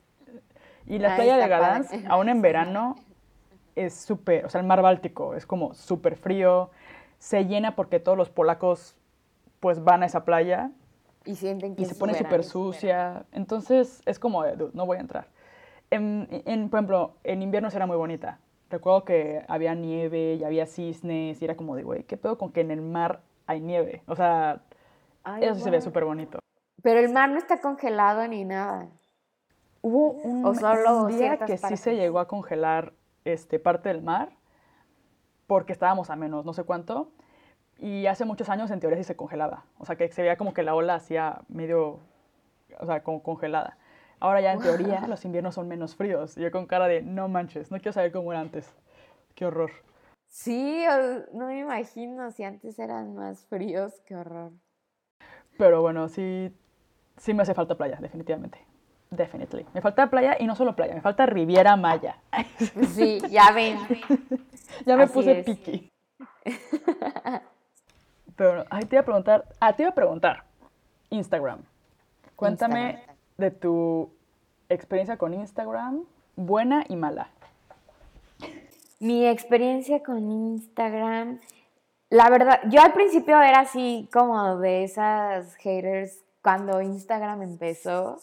Y la playa de Gdansk, aún en verano, es súper, o sea, el mar Báltico es como súper frío, se llena porque todos los polacos pues van a esa playa y sienten que y se pone súper sucia, entonces es como, de, no voy a entrar. En, en, por ejemplo, en invierno era muy bonita. Recuerdo que había nieve y había cisnes y era como de, güey, ¿qué pedo con que en el mar hay nieve? O sea, eso se ve súper bonito. Pero el mar no está congelado ni nada. Hubo un, o solo un día que sí se llegó a congelar este, parte del mar porque estábamos a menos no sé cuánto y hace muchos años en teoría sí se congelaba. O sea, que se veía como que la ola hacía medio, o sea, como congelada. Ahora ya en teoría los inviernos son menos fríos. Y yo con cara de, no manches, no quiero saber cómo era antes. Qué horror. Sí, no me imagino si antes eran más fríos, qué horror. Pero bueno, sí, sí me hace falta playa, definitivamente. Definitely. Me falta playa y no solo playa, me falta Riviera Maya. Sí, ya ven. ya me puse piqui. Pero ahí te iba a preguntar, ah, te iba a preguntar, Instagram. Cuéntame de tu experiencia con Instagram, buena y mala. Mi experiencia con Instagram, la verdad, yo al principio era así como de esas haters cuando Instagram empezó,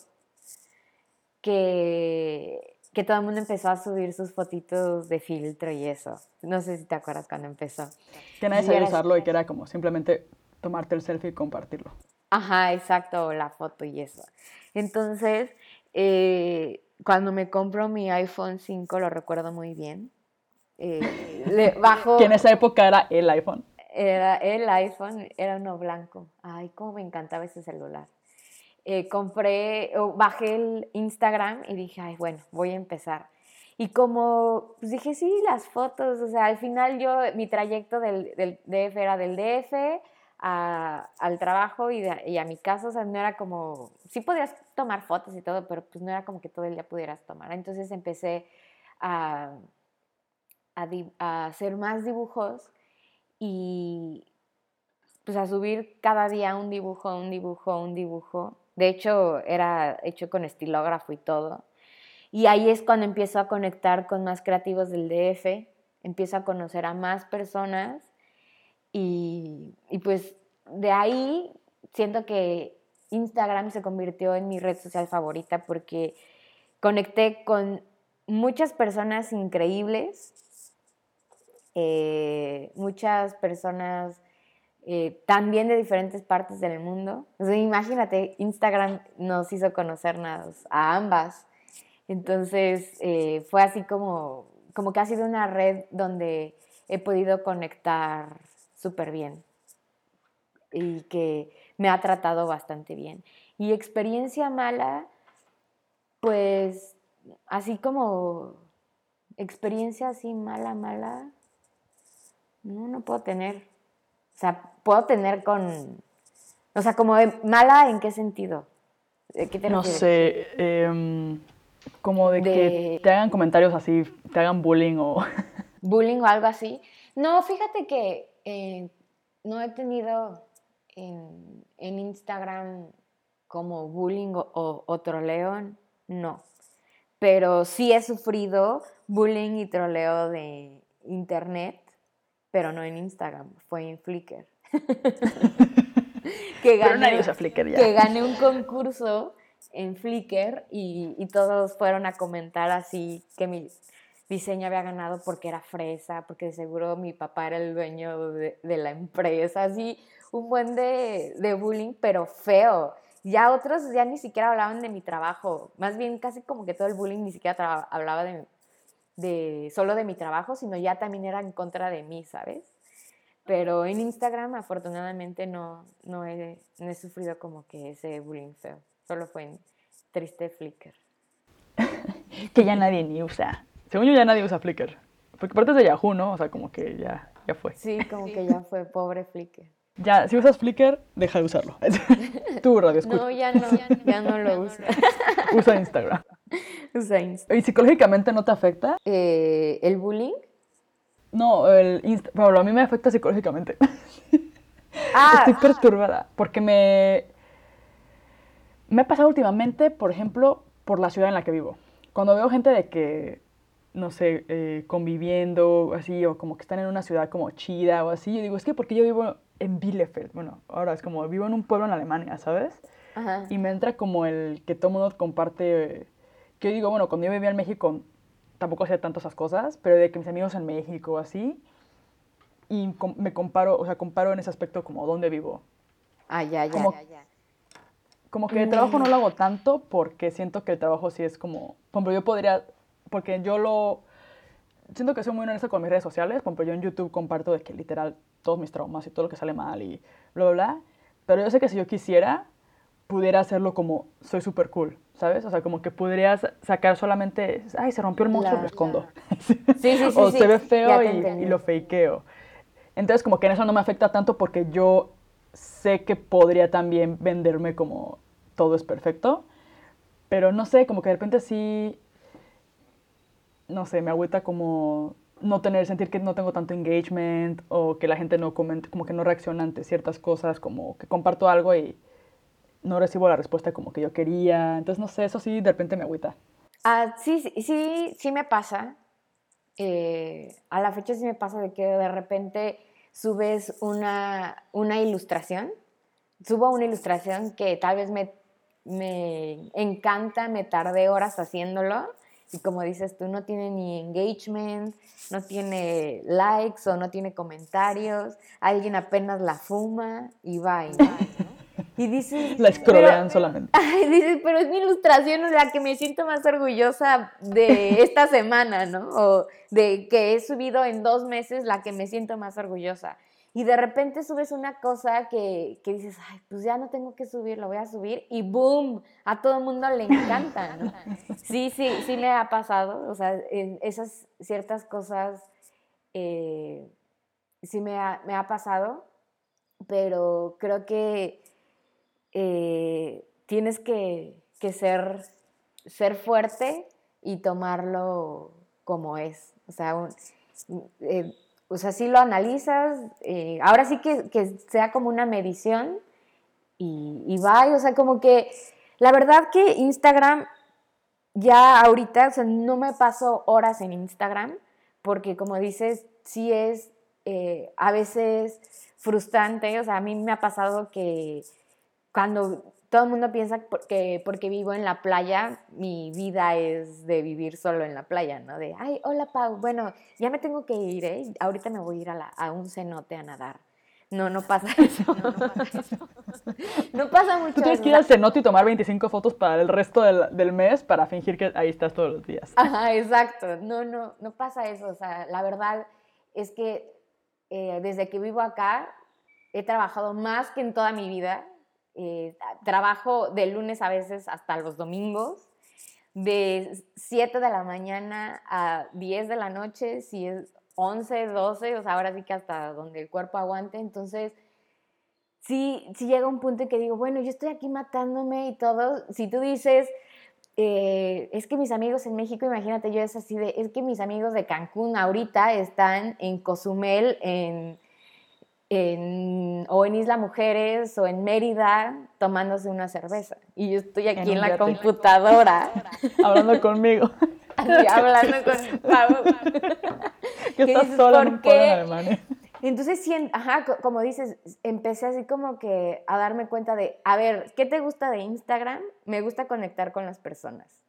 que, que todo el mundo empezó a subir sus fotitos de filtro y eso. No sé si te acuerdas cuando empezó. Que nadie sabía usarlo y que era como simplemente tomarte el selfie y compartirlo. Ajá, exacto, la foto y eso. Entonces, eh, cuando me compro mi iPhone 5, lo recuerdo muy bien. Eh, le bajo, que en esa época era el iPhone. Era el iPhone, era uno blanco. Ay, cómo me encantaba ese celular. Eh, compré, bajé el Instagram y dije, ay, bueno, voy a empezar. Y como pues dije, sí, las fotos, o sea, al final yo, mi trayecto del, del DF era del DF al trabajo y, y, a mi casa, o sea, no era como, sí podías tomar fotos y todo, pero pues no era como que todo el día pudieras tomar. Entonces empecé a, a, a hacer más dibujos y pues a subir cada día un dibujo, un dibujo, un dibujo de hecho, era hecho con estilógrafo y todo. Y ahí es cuando empiezo a conectar con más creativos del DF, empiezo a conocer a más personas y, pues de ahí siento que Instagram se convirtió en mi red social favorita porque conecté con muchas personas increíbles, eh, muchas personas eh, también de diferentes partes del mundo. imagínate, Instagram nos hizo conocernos a ambas. Entonces eh, fue así como, como que ha sido una red donde he podido conectar súper bien y que me ha tratado bastante bien. Y experiencia mala, pues así como experiencia así mala, mala, no, no puedo tener. O sea, puedo tener con, o sea, como mala en qué sentido? ¿Qué te no sé, em, como de, que te hagan comentarios así, te hagan bullying o... bullying o algo así. No, fíjate que eh, no he tenido en, Instagram como bullying o, o, troleo, no. Pero sí he sufrido bullying y troleo de internet pero no en Instagram, fue en Flickr. que gané, Flickr Que gané un concurso en Flickr y, todos fueron a comentar así que mi, diseño había ganado porque era fresa, porque seguro mi papá era el dueño de, la empresa, así un buen de, de, bullying, pero feo. Ya otros ya ni siquiera hablaban de mi trabajo, más bien casi como que todo el bullying ni siquiera hablaba de, de, solo de mi trabajo, sino ya también era en contra de mí, ¿sabes? Pero en Instagram afortunadamente no, no, he, no he sufrido como que ese bullying feo, solo fue en triste Flickr. que ya nadie ni usa. Según yo ya nadie usa Flickr. Porque aparte es de Yahoo, ¿no? O sea, como que ya, ya fue. Sí, como que ya fue, pobre Flickr. Ya, si usas Flickr, deja de usarlo. Tú, radio escucha. No, ya no, ya no lo uso. Usa Instagram. Usa Instagram. ¿Y psicológicamente no te afecta? Eh, ¿El bullying? No, el Insta bueno, a mí me afecta psicológicamente. Ah, Estoy perturbada porque me... Me ha pasado últimamente, por ejemplo, por la ciudad en la que vivo. Cuando veo gente de que, no sé, eh, conviviendo así, o como que están en una ciudad como chida o así, yo digo, es que porque yo vivo en Bielefeld, bueno, ahora es como vivo en un pueblo en Alemania, ¿sabes? Y me entra como el que todo mundo comparte, que yo digo, bueno, cuando yo vivía en México tampoco hacía tantas esas cosas, pero de que mis amigos en México así, y me comparo, o sea, comparo en ese aspecto como dónde vivo. Ah, ya, ya, como, ya, ya. Como que el trabajo no lo hago tanto porque siento que el trabajo sí es como, por ejemplo, yo podría, porque yo lo, siento que soy muy honesta con mis redes sociales, por ejemplo, yo en YouTube comparto de que literal todos mis traumas y todo lo que sale mal y bla, bla, bla, pero yo sé que si yo quisiera, pudiera hacerlo como soy súper cool, ¿sabes? O sea, como que podrías sacar solamente, ay, se rompió el monstruo, lo escondo. Sí, sí, sí. o se ve feo y, y, lo fakeo. Entonces, como que en eso no me afecta tanto porque yo sé que podría también venderme como todo es perfecto. Pero no sé, como que de repente sí, no sé, me agüita como no tener, sentir que no tengo tanto engagement o que la gente no comente, como que no reacciona ante ciertas cosas, como que comparto algo y no recibo la respuesta como que yo quería. Entonces, no sé, eso sí de repente me agüita. Ah, sí, sí, sí, me pasa. Eh, a la fecha sí me pasa de que de repente subes una, una ilustración, subo una ilustración que tal vez me, me encanta, me tardé horas haciéndolo y como dices tú, no tiene ni engagement, no tiene likes o no tiene comentarios, alguien apenas la fuma y va y va, Y dices... La escrolean solamente. Ay, dices, pero es mi ilustración la que me siento más orgullosa de esta semana, ¿no? O de que he subido en dos meses la que me siento más orgullosa. Y de repente subes una cosa que, que dices, ay, pues ya no tengo que subir, lo voy a subir. Y boom, a todo el mundo le encanta, ¿no? Sí, sí, sí me ha pasado. O sea, en esas ciertas cosas eh, sí me ha, me ha pasado. Pero creo que eh, tienes que, ser, ser fuerte y tomarlo como es. O sea, eh, o sea, sí lo analizas, eh, ahora sí que, sea como una medición y, y va, o sea, como que la verdad que Instagram ya ahorita, o sea, no me paso horas en Instagram porque como dices, sí es a veces frustrante, o sea, a mí me ha pasado que cuando todo el mundo piensa que porque vivo en la playa, mi vida es de vivir solo en la playa, ¿no? De, ay, hola Pau, bueno, ya me tengo que ir, ¿eh? Ahorita me voy a ir a, un cenote a nadar. No, no pasa eso. No, pasa eso. no pasa mucho. Tú tienes que ir al cenote y tomar 25 fotos para el resto del, del, mes para fingir que ahí estás todos los días. Ajá, exacto. No, no, no pasa eso. O sea, la verdad es que eh, desde que vivo acá he trabajado más que en toda mi vida eh, trabajo de lunes a veces hasta los domingos, de 7 de la mañana a 10 de la noche, si es 11, 12, o sea, ahora sí que hasta donde el cuerpo aguante. Entonces, sí, sí llega un punto en que digo, bueno, yo estoy aquí matándome y todo. Si tú dices, eh, es que mis amigos en México, imagínate, yo es así de, es que mis amigos de Cancún ahorita están en Cozumel, en o en Isla Mujeres o en Mérida tomándose una cerveza. Y yo estoy aquí en, la computadora. hablando conmigo. hablando con Pau. que estás sola en un en Alemania. Entonces, sí, ajá, como dices, empecé así como que a darme cuenta de, a ver, ¿qué te gusta de Instagram? Me gusta conectar con las personas.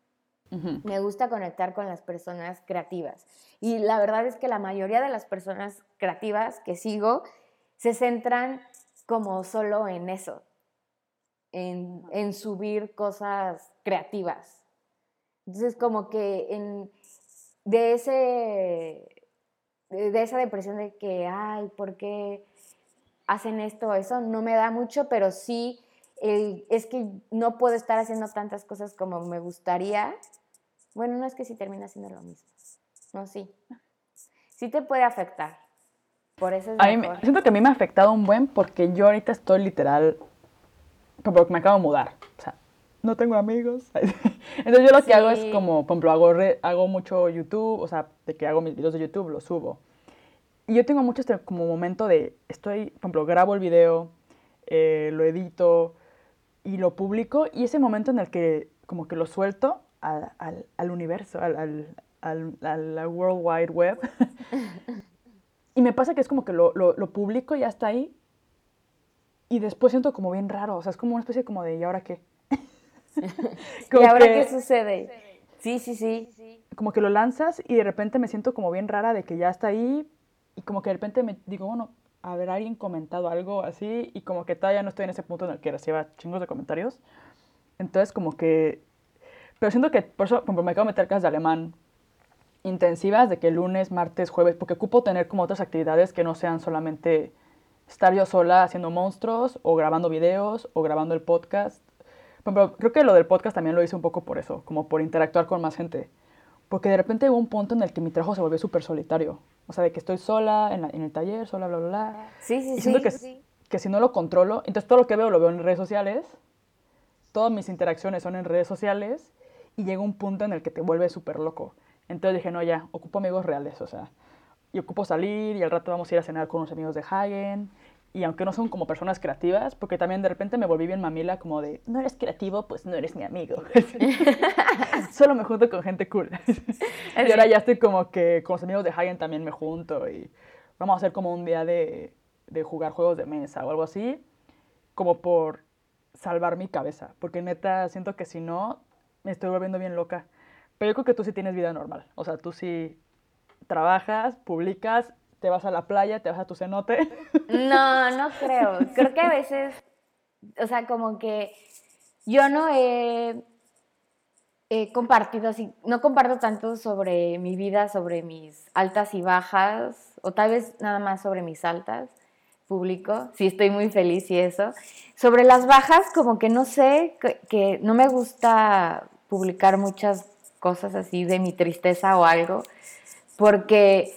Me gusta conectar con las personas creativas. Y la verdad es que la mayoría de las personas creativas que sigo se centran como solo en eso, en, en subir cosas creativas. Entonces, como que en, de, ese, de esa depresión de que, ay, ¿por qué hacen esto o eso? No me da mucho, pero sí es que no puedo estar haciendo tantas cosas como me gustaría. Bueno, no es que si termina haciendo lo mismo. No, sí. Sí te puede afectar. Por eso es a siento que a mí me ha afectado un buen porque yo ahorita estoy literal como que me acabo de mudar. O sea, no tengo amigos. Entonces yo lo que hago es como, por ejemplo, hago, hago mucho YouTube, o sea, de que hago mis videos de YouTube, los subo. Y yo tengo mucho este como momento de, estoy, por ejemplo, grabo el video, eh, lo edito, y lo publico y ese momento en el que como que lo suelto al, al, al universo, al, al, al, World Wide Web. y me pasa que es como que lo, lo, lo, publico y ya está ahí. Y después siento como bien raro, o sea, es como una especie como de ¿y ahora qué? ¿Y ahora qué sucede? Sí, sí, sí. Como que lo lanzas y de repente me siento como bien rara de que ya está ahí y como que de repente me digo, bueno, haber alguien comentado algo así y como que todavía no estoy en ese punto en el que reciba chingos de comentarios. Entonces como que... Pero siento que por eso, como me acabo de meter clases de alemán intensivas, de que lunes, martes, jueves, porque ocupo tener como otras actividades que no sean solamente estar yo sola haciendo monstruos o grabando videos o grabando el podcast. Pero creo que lo del podcast también lo hice un poco por eso, como por interactuar con más gente. Porque de repente hubo un punto en el que mi trabajo se volvió súper solitario. O sea, de que estoy sola en, en, el taller, sola, bla, bla, bla. Sí, sí, y siento que, sí. que si no lo controlo, entonces todo lo que veo lo veo en redes sociales. Todas mis interacciones son en redes sociales. Y llega un punto en el que te vuelves súper loco. Entonces dije, no, ya, ocupo amigos reales. O sea, y ocupo salir y al rato vamos a ir a cenar con unos amigos de Hagen y aunque no son como personas creativas, porque también de repente me volví bien mamila como de, no eres creativo, pues no eres mi amigo. Solo me junto con gente cool. y ahora ya estoy como que con los amigos de Hagen también me junto y vamos a hacer como un día de, de jugar juegos de mesa o algo así, como por salvar mi cabeza, porque neta siento que si no, me estoy volviendo bien loca. Pero yo creo que tú sí tienes vida normal, o sea, tú sí trabajas, publicas te vas a la playa, te vas a tu cenote. No, no creo. Creo que a veces, o sea, como que yo no he, compartido así, no comparto tanto sobre mi vida, sobre mis altas y bajas, o tal vez nada más sobre mis altas, público, sí estoy muy feliz y eso. Sobre las bajas, como que no sé, que, que no me gusta publicar muchas cosas así de mi tristeza o algo, porque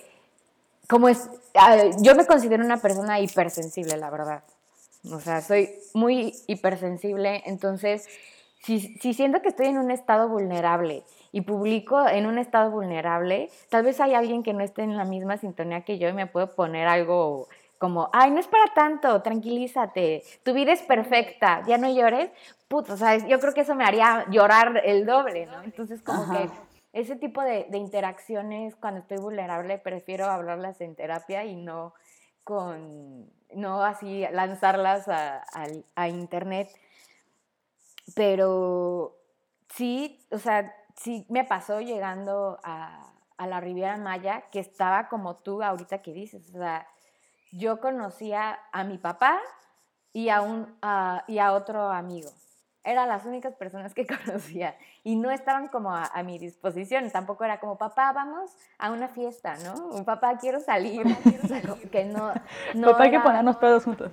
como es, yo me considero una persona hipersensible, la verdad. O sea, soy muy hipersensible, entonces, si, si siento que estoy en un estado vulnerable y publico en un estado vulnerable, tal vez hay alguien que no esté en la misma sintonía que yo y me puede poner algo como, ay, no es para tanto, tranquilízate, tu vida es perfecta, ya no llores, puto, o sea, yo creo que eso me haría llorar el doble, ¿no? Entonces, como que ese tipo de, interacciones cuando estoy vulnerable prefiero hablarlas en terapia y no con no así lanzarlas a, internet pero sí o sea sí me pasó llegando a, la Riviera Maya que estaba como tú ahorita que dices o sea yo conocía a mi papá y a un y a otro amigo eran las únicas personas que conocía y no estaban como a, mi disposición. Tampoco era como, papá, vamos a una fiesta, ¿no? Un papá, quiero salir. que no, papá, hay que ponernos pedos juntos.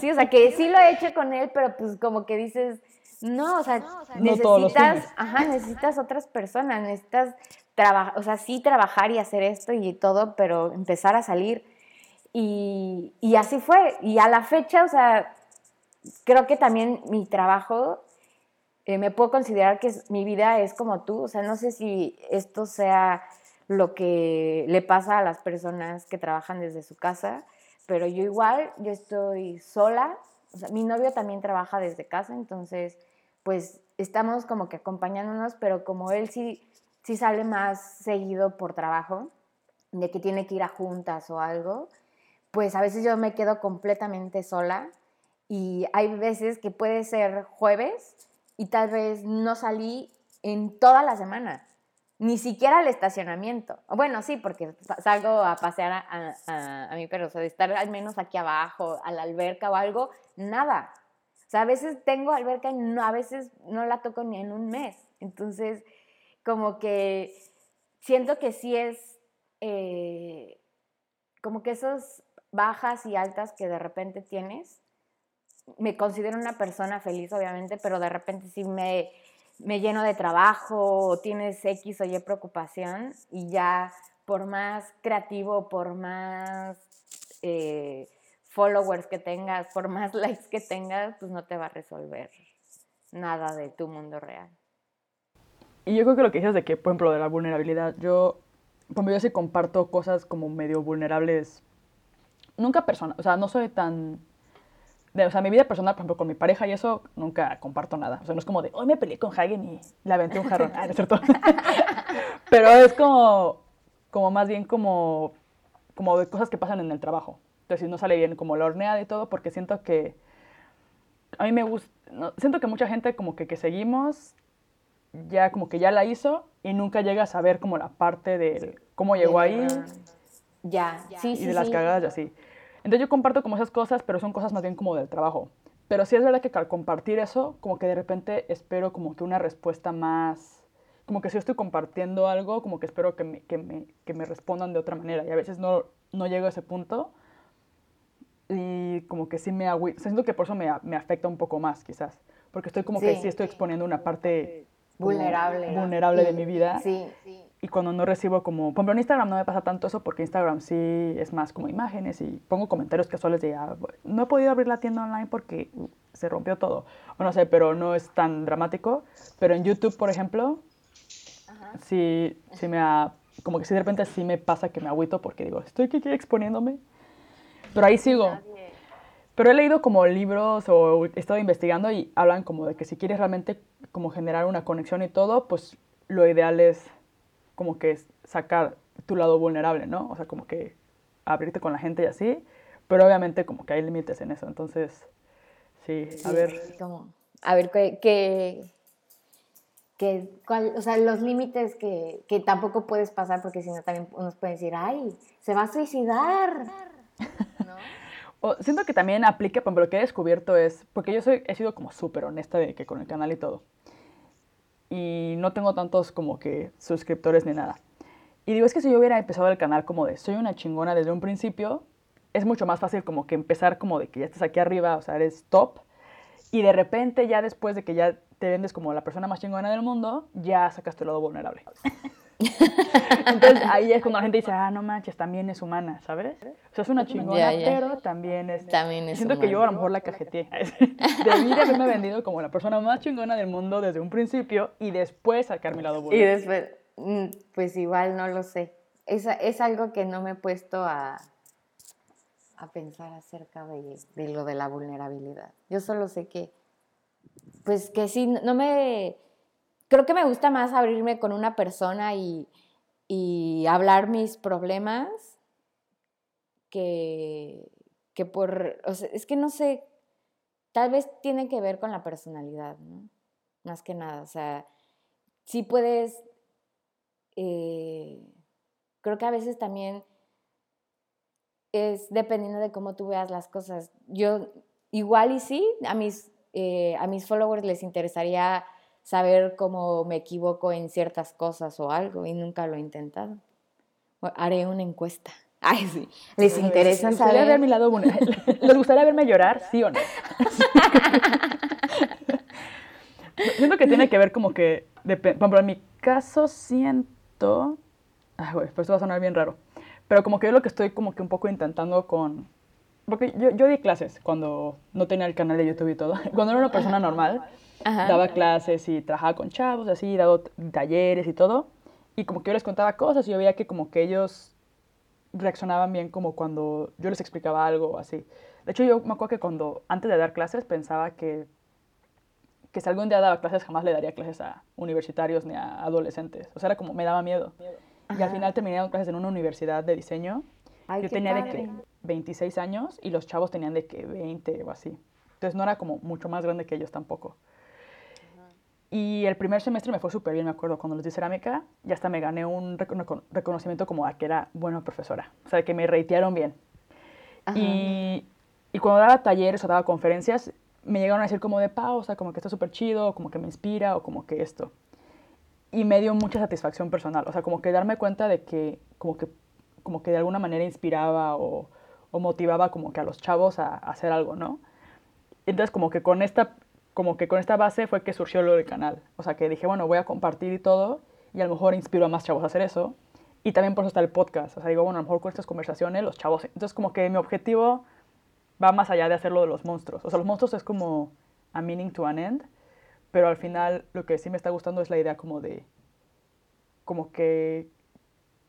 Sí, o sea, que sí lo he hecho con él, pero pues como que dices, no, o sea, necesitas, ajá, necesitas otras personas, necesitas trabajar, o sea, sí trabajar y hacer esto y todo, pero empezar a salir. Y, y así fue. Y a la fecha, o sea, creo que también mi trabajo, eh, me puedo considerar que mi vida es como tú, o sea, no sé si esto sea lo que le pasa a las personas que trabajan desde su casa, pero yo igual, yo estoy sola, o sea, mi novio también trabaja desde casa, entonces, pues estamos como que acompañándonos, pero como él sí, sí sale más seguido por trabajo, de que tiene que ir a juntas o algo, pues a veces yo me quedo completamente sola y hay veces que puede ser jueves y tal vez no salí en toda la semana. Ni siquiera el estacionamiento. Bueno, sí, porque salgo a pasear a, a, a, mi perro. O sea, de estar al menos aquí abajo, a la alberca o algo, nada. O sea, a veces tengo alberca y no, a veces no la toco ni en un mes. Entonces, como que siento que sí es eh, como que esos bajas y altas que de repente tienes, me considero una persona feliz, obviamente, pero de repente sí me, me lleno de trabajo o tienes X o Y preocupación y ya por más creativo, por más eh, followers que tengas, por más likes que tengas, pues no te va a resolver nada de tu mundo real. Y yo creo que lo que dices de que, por ejemplo, de la vulnerabilidad, yo, como yo sí comparto cosas como medio vulnerables, nunca personal, o sea, no soy tan, de, o sea, mi vida personal, por ejemplo, con mi pareja y eso, nunca comparto nada. O sea, no es como de, hoy me peleé con Hagen y le aventé un jarrón. ah, no es cierto. Pero es como, como más bien como, como de cosas que pasan en el trabajo. Entonces, si no sale bien como la horneada y todo, porque siento que, a mí me gusta, no, siento que mucha gente como que, que seguimos ya como que ya la hizo y nunca llega a saber como la parte de cómo llegó ahí. Ya, sí, sí. Y de las cagadas y así. Entonces yo comparto como esas cosas, pero son cosas más bien como del trabajo. Pero sí es verdad que al compartir eso, como que de repente espero como que una respuesta más, como que si yo estoy compartiendo algo, como que espero que me, que me, que me respondan de otra manera. Y a veces no, no llego a ese punto. Y como que sí me hago, siento que por eso me, me afecta un poco más, quizás. Porque estoy como sí. que sí estoy exponiendo una parte vulnerable. Vulnerable de mi vida. Sí. Y cuando no recibo como, por ejemplo, en Instagram no me pasa tanto eso porque Instagram sí es más como imágenes y pongo comentarios casuales de, ah, no he podido abrir la tienda online porque se rompió todo. O no sé, pero no es tan dramático. Pero en YouTube, por ejemplo, Ajá. sí, sí me ha, como que sí de repente sí me pasa que me agüito porque digo, estoy aquí exponiéndome. Pero ahí sigo. Pero he leído como libros o he estado investigando y hablan como de que si quieres realmente como generar una conexión y todo, pues lo ideal es como que sacar tu lado vulnerable, ¿no? O sea, como que abrirte con la gente y así, pero obviamente como que hay límites en eso, entonces, sí, a sí, ver. Como, a ver, ¿qué, qué, cuál, o sea, los límites que, que tampoco puedes pasar porque si no también unos pueden decir, ay, se va a suicidar, ¿no? O siento que también aplica, por lo que he descubierto es, porque yo soy, he sido como súper honesta de que con el canal y todo. Y no tengo tantos como que suscriptores ni nada. Y digo, es que si yo hubiera empezado el canal como de soy una chingona desde un principio, es mucho más fácil como que empezar como de que ya estás aquí arriba, o sea, eres top. Y de repente ya después de que ya te vendes como la persona más chingona del mundo, ya sacas tu lado vulnerable. Entonces ahí es cuando la gente dice, ah, no manches, también es humana, ¿sabes? O sea, es una chingona, yeah, yeah. pero también es... También es Siento humana. que yo a lo mejor la cajeteé. Debí de haberme vendido como la persona más chingona del mundo desde un principio y después sacar mi lado vulnerable. Y después, mm, pues igual no lo sé. Es, es algo que no me he puesto a, a pensar acerca de, de lo de la vulnerabilidad. Yo solo sé que, pues que sí, no me creo que me gusta más abrirme con una persona y, y hablar mis problemas que, que por, o sea, es que no sé, tal vez tiene que ver con la personalidad, ¿no? Más que nada, o sea, sí puedes, eh, creo que a veces también es dependiendo de cómo tú veas las cosas. Yo igual y sí, a mis, eh, a mis followers les interesaría saber cómo me equivoco en ciertas cosas o algo y nunca lo he intentado. Haré una encuesta. Ay, sí. ¿Les A interesa ¿les saber? ver mi lado vulnerable? ¿Les gustaría verme llorar? ¿Sí o no? siento que tiene que ver como que, por ejemplo, en mi caso siento, ay, güey, pues esto va a sonar bien raro, pero como que yo lo que estoy como que un poco intentando con, porque yo, yo di clases cuando no tenía el canal de YouTube y todo, cuando era una persona normal, Ajá. daba clases y trabajaba con chavos, así, dado t- talleres y todo, y como que yo les contaba cosas y yo veía que como que ellos reaccionaban bien como cuando yo les explicaba algo así. De hecho, yo me acuerdo que cuando, antes de dar clases, pensaba que, que si algún día daba clases, jamás le daría clases a universitarios ni a adolescentes. O sea, era como, me daba miedo. Y al final terminé dando clases en una universidad de diseño. Ay, yo tenía de padre. que 26 años y los chavos tenían de que 20 o así. Entonces no era como mucho más grande que ellos tampoco. Y el primer semestre me fue súper bien, me acuerdo, cuando les di cerámica, ya hasta me gané un reconocimiento como a que era buena profesora, o sea, que me reitearon bien. Y, y, cuando daba talleres o daba conferencias, me llegaron a decir como de pausa, como que está súper chido, o como que me inspira, o como que esto. Y me dio mucha satisfacción personal, o sea, como que darme cuenta de que, como que, como que de alguna manera inspiraba o, o motivaba como que a los chavos a, a hacer algo, ¿no? Entonces, como que con esta como que con esta base fue que surgió lo del canal. O sea, que dije, bueno, voy a compartir y todo, y a lo mejor inspiro a más chavos a hacer eso. Y también por eso está el podcast. O sea, digo, bueno, a lo mejor con estas conversaciones los chavos... Entonces, como que mi objetivo va más allá de hacerlo de los monstruos. O sea, los monstruos es como a meaning to an end, pero al final lo que sí me está gustando es la idea como de... como que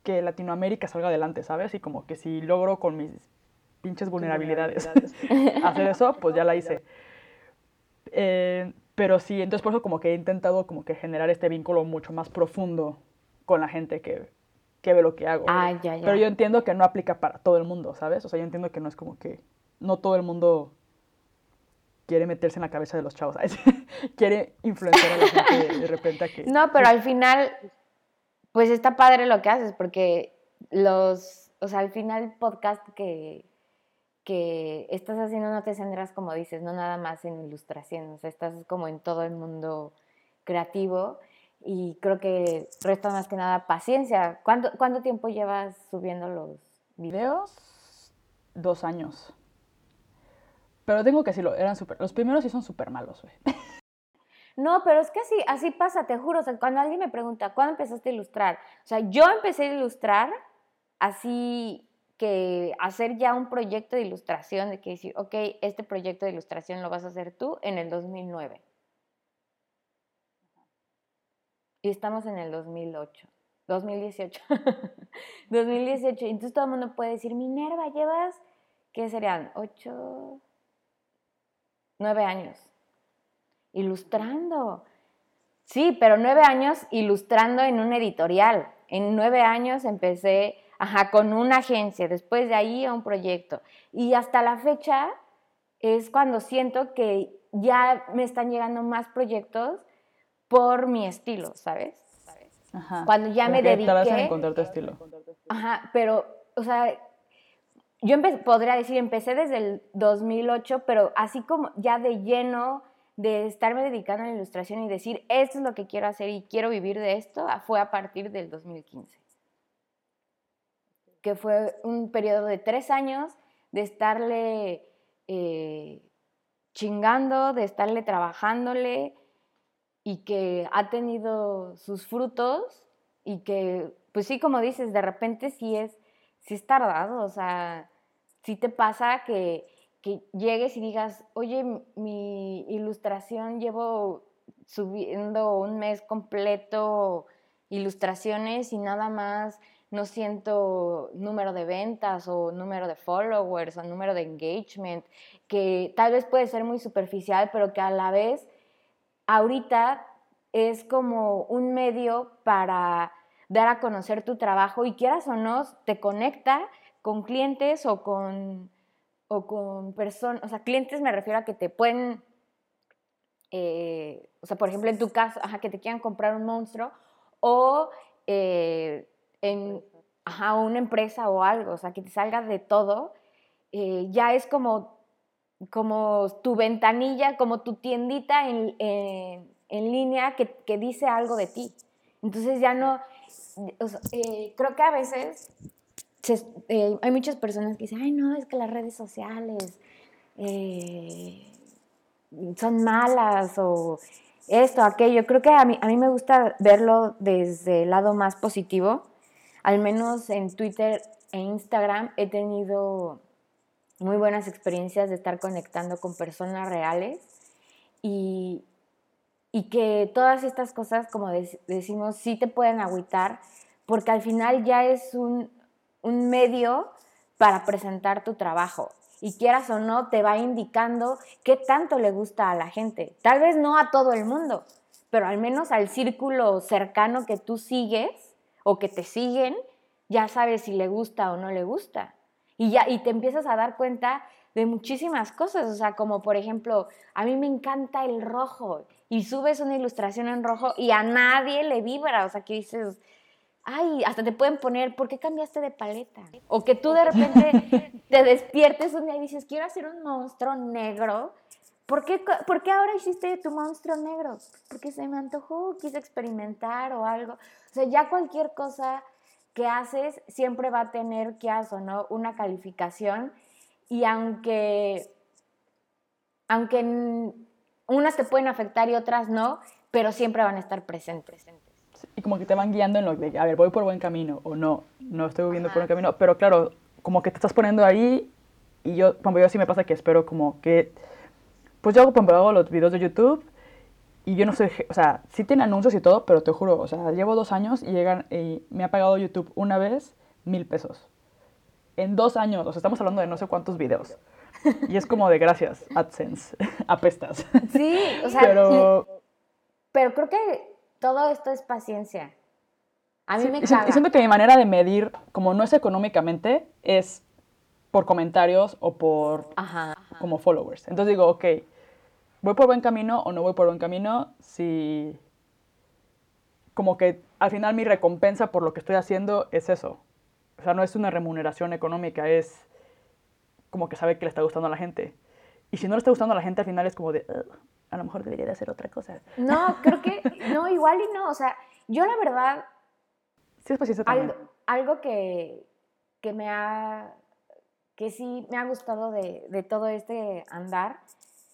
que Latinoamérica salga adelante, ¿sabes? Y como que si logro con mis pinches vulnerabilidades hacer eso, pues ya la hice. Eh, pero sí, entonces por eso como que he intentado como que generar este vínculo mucho más profundo con la gente que, que ve lo que hago. Ah, ya, ya. Pero yo entiendo que no aplica para todo el mundo, ¿sabes? O sea, yo entiendo que no es como que no todo el mundo quiere meterse en la cabeza de los chavos, quiere influenciar a la gente de repente a que... No, pero al final, pues está padre lo que haces, porque los, o sea, al final podcast que, que estás haciendo no te centras, como dices, no nada más en ilustración, o sea, estás como en todo el mundo creativo y creo que resta más que nada paciencia. ¿Cuánto, cuánto tiempo llevas subiendo los videos? Dos años. Pero tengo que decirlo, eran super, los primeros sí son súper malos, güey. No, pero es que así, así pasa, te juro. O sea, cuando alguien me pregunta, ¿cuándo empezaste a ilustrar? O sea, yo empecé a ilustrar así que hacer ya un proyecto de ilustración, de que decir, ok, este proyecto de ilustración lo vas a hacer tú en el 2009. Y estamos en el 2008, 2018. 2018. Entonces todo el mundo puede decir, Minerva, llevas, ¿qué serían? ¿Ocho? Nueve años. Ilustrando. Sí, pero nueve años ilustrando en un editorial. En nueve años empecé Ajá, con una agencia, después de ahí a un proyecto. Y hasta la fecha es cuando siento que ya me están llegando más proyectos por mi estilo, ¿sabes? Ajá. Cuando ya me dediqué... encontrar tu estilo. Ajá, pero, o sea, yo podría decir, empecé desde el 2008, pero así como ya de lleno de estarme dedicando a la ilustración y decir, esto es lo que quiero hacer y quiero vivir de esto, fue a partir del 2015 que fue un periodo de tres años de estarle eh, chingando, de estarle trabajándole y que ha tenido sus frutos y que, pues sí, como dices, de repente sí es, sí es tardado, o sea, sí te pasa que, que llegues y digas, oye, mi ilustración llevo subiendo un mes completo ilustraciones y nada más no siento número de ventas o número de followers o número de engagement, que tal vez puede ser muy superficial, pero que a la vez ahorita es como un medio para dar a conocer tu trabajo y quieras o no, te conecta con clientes o con, o con personas, o sea, clientes me refiero a que te pueden, eh, o sea, por ejemplo, en tu caso, ajá, que te quieran comprar un monstruo o... Eh, en una empresa o algo, o sea, que te salgas de todo, eh, ya es como, como tu ventanilla, como tu tiendita en, línea que, dice algo de ti. Entonces ya no, eh, creo que a veces eh, hay muchas personas que dicen, ay no, es que las redes sociales son malas o esto, aquello. Creo que a mí, a mí me gusta verlo desde el lado más positivo al menos en Twitter e Instagram he tenido muy buenas experiencias de estar conectando con personas reales y, que todas estas cosas, como decimos, sí te pueden agüitar porque al final ya es un, un medio para presentar tu trabajo y quieras o no, te va indicando qué tanto le gusta a la gente. Tal vez no a todo el mundo, pero al menos al círculo cercano que tú sigues o que te siguen, ya sabes si le gusta o no le gusta. Y, ya, y te empiezas a dar cuenta de muchísimas cosas, o sea, como por ejemplo, a mí me encanta el rojo y subes una ilustración en rojo y a nadie le vibra, o sea, que dices, ay, hasta te pueden poner, ¿por qué cambiaste de paleta? O que tú de repente te despiertes un día y dices, quiero hacer un monstruo negro. ¿Por qué, ¿Por qué ahora hiciste tu monstruo negro? Porque se me antojó, quise experimentar o algo. O sea, ya cualquier cosa que haces siempre va a tener, que hacer, no, una calificación. Y aunque, aunque unas te pueden afectar y otras no, pero siempre van a estar presentes. Y como que te van guiando en lo de, a ver, voy por buen camino o no, no estoy viendo por buen camino. Pero claro, como que te estás poniendo ahí y yo, como yo sí me pasa que espero como que, pues yo hago, por hago los videos de YouTube y yo no sé, o sea, sí tiene anuncios y todo, pero te juro, o sea, llevo dos años y, llegan, y me ha pagado YouTube una vez mil pesos. En dos años, o sea, estamos hablando de no sé cuántos videos. Y es como de gracias, AdSense, apestas. Sí, o sea, pero, pero creo que todo esto es paciencia. A mí me caga. Siento que mi manera de medir, como no es económicamente, es por comentarios o por como followers. Entonces digo, ok, ¿voy por buen camino o no voy por buen camino? Si como que al final mi recompensa por lo que estoy haciendo es eso. O sea, no es una remuneración económica, es como que sabe que le está gustando a la gente. Y si no le está gustando a la gente, al final es como de, a lo mejor debería de hacer otra cosa. No, creo que, no, igual y no, o sea, yo la verdad... Sí, es paciencia también. Algo, algo que, que, me ha, que sí me ha gustado de, de, todo este andar,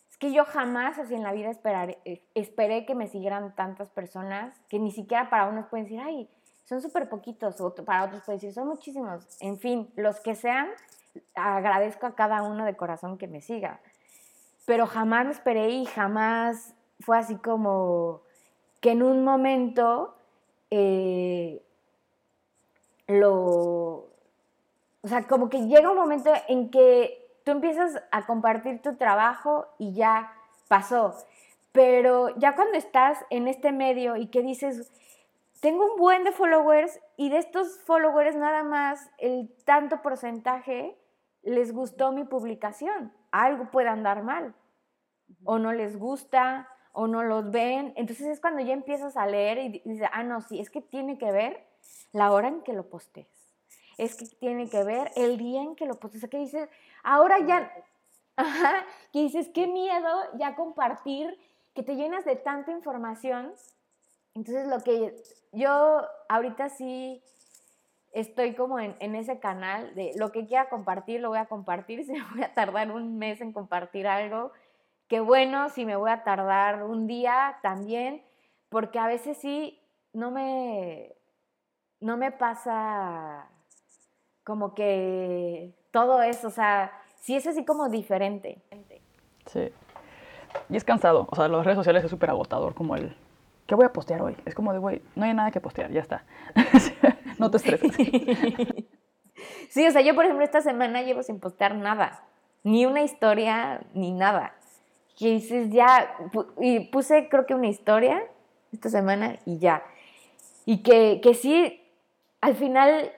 es que yo jamás así en la vida esperaré, esperé que me siguieran tantas personas, que ni siquiera para unos pueden decir, ay, son súper poquitos, o para otros pueden decir, son muchísimos. En fin, los que sean, agradezco a cada uno de corazón que me siga pero jamás lo esperé y jamás fue así como que en un momento eh, lo... O sea, como que llega un momento en que tú empiezas a compartir tu trabajo y ya pasó. Pero ya cuando estás en este medio y que dices, tengo un buen de followers y de estos followers nada más el tanto porcentaje les gustó mi publicación algo puede andar mal. O no les gusta, o no los ven. Entonces es cuando ya empiezas a leer y dices, ah, no, sí, es que tiene que ver la hora en que lo postes. Es que tiene que ver el día en que lo postes. O que dices, ahora ya, ajá, que dices, qué miedo ya compartir, que te llenas de tanta información. Entonces lo que yo ahorita sí estoy como en, ese canal de lo que quiera compartir, lo voy a compartir. Si me voy a tardar un mes en compartir algo, qué bueno. Si me voy a tardar un día, también. Porque a veces sí, no me, no me pasa como que todo eso, o sea, sí es así como diferente. Sí. Y es cansado, o sea, las redes sociales es súper agotador, como el, ¿qué voy a postear hoy? Es como de, güey, no hay nada que postear, ya está. no te estreses. Sí, o sea, yo por ejemplo esta semana llevo sin postear nada, ni una historia, ni nada. Que dices ya, y puse creo que una historia esta semana y ya. Y que, que sí, al final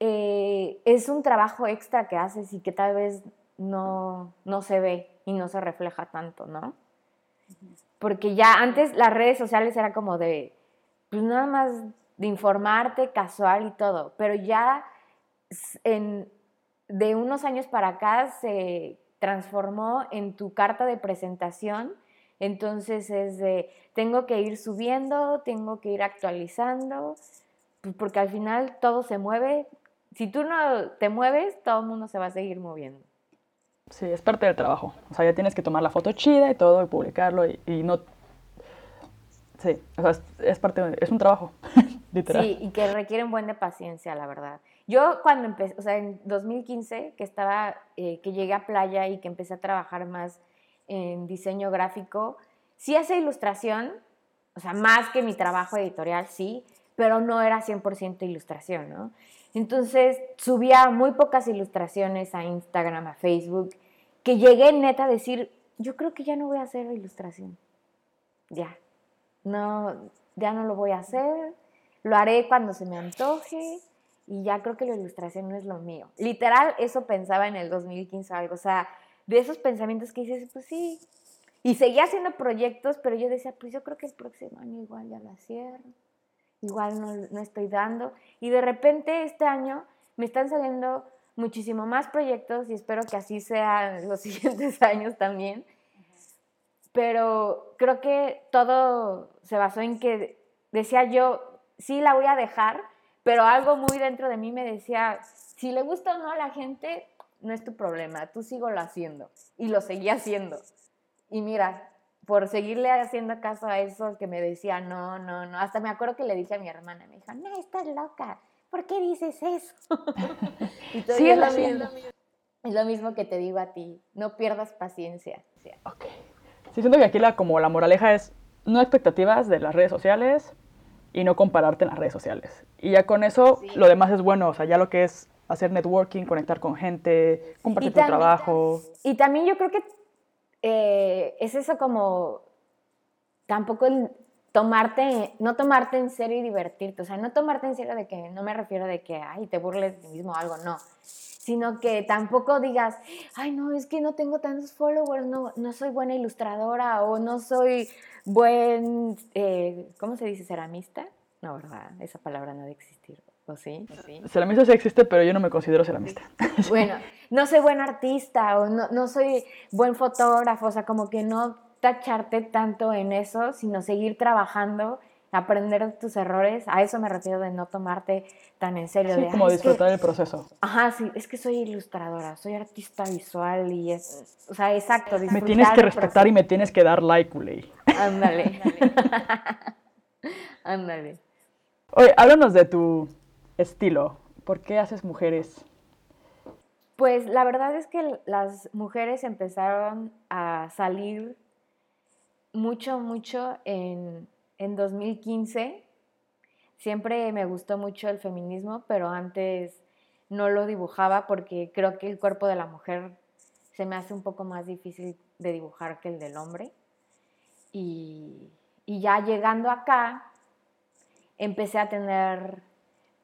eh, es un trabajo extra que haces y que tal vez no, no se ve y no se refleja tanto, ¿no? Porque ya antes las redes sociales era como de, pues nada más de informarte casual y todo, pero ya en, de unos años para acá se transformó en tu carta de presentación, entonces es de, tengo que ir subiendo, tengo que ir actualizando, pues, porque al final todo se mueve, si tú no te mueves, todo el mundo se va a seguir moviendo. Sí, es parte del trabajo. O sea, ya tienes que tomar la foto chida y todo y publicarlo y, y no Sí, o sea, es, parte, es un trabajo, literal. Sí, y que requiere un buen de paciencia, la verdad. Yo cuando empecé, o sea, en 2015, que estaba, eh, que llegué a Playa y que empecé a trabajar más en diseño gráfico, sí hacía ilustración, o sea, más que mi trabajo editorial, sí, pero no era 100% ilustración, ¿no? Entonces subía muy pocas ilustraciones a Instagram, a Facebook, que llegué neta a decir, yo creo que ya no voy a hacer ilustración. Ya, no, ya no lo voy a hacer, lo haré cuando se me antoje y ya creo que la ilustración no es lo mío. Literal, eso pensaba en el 2015 algo, o sea, de esos pensamientos que dices, pues sí. Y seguía haciendo proyectos, pero yo decía, pues yo creo que el próximo año igual ya la cierro, igual no, no estoy dando. Y de repente este año me están saliendo muchísimo más proyectos y espero que así sea los siguientes años también. Pero creo que todo se basó en que decía yo, sí la voy a dejar, pero algo muy dentro de mí me decía, si le gusta o no a la gente, no es tu problema, tú lo haciendo. Y lo seguía haciendo. Y mira, por seguirle haciendo caso a eso que me decía, no, no, no, hasta me acuerdo que le dije a mi hermana, me dijo, no, estás loca, ¿por qué dices eso? y sí, es lo, mismo, es lo mismo que te digo a ti, no pierdas paciencia. Ok. Sí, siento que aquí la, como la moraleja es no expectativas de las redes sociales y no compararte en las redes sociales. Y ya con eso, lo demás es bueno, o sea, ya lo que es hacer networking, conectar con gente, compartir tu trabajo. Y también yo creo que eh, es eso como tampoco el tomarte, no tomarte en serio y divertirte, o sea, no tomarte en serio de que, no me refiero de que, ay, te burles de ti mismo o algo, no, sino que tampoco digas, ay, no, es que no tengo tantos followers, no, no soy buena ilustradora o no soy buen, eh, ¿cómo se dice? Ceramista. No, ¿verdad? Esa palabra no debe existir. ¿O sí? sí? Ceramista sí existe, pero yo no me considero ceramista. Bueno, no soy buen artista o no, no soy buen fotógrafo, o sea, como que no tacharte tanto en eso, sino seguir trabajando, aprender tus errores. A eso me refiero de no tomarte tan en serio. Sí, como disfrutar el proceso. Ajá, sí, es que soy ilustradora, soy artista visual y es, o sea, exacto. Me tienes que respetar y me tienes que dar like, Uley. Ándale. Ándale. Oye, háblanos de tu estilo. ¿Por qué haces mujeres? Pues la verdad es que las mujeres empezaron a salir mucho, mucho en, en 2015. Siempre me gustó mucho el feminismo, pero antes no lo dibujaba porque creo que el cuerpo de la mujer se me hace un poco más difícil de dibujar que el del hombre. Y, y ya llegando acá, empecé a tener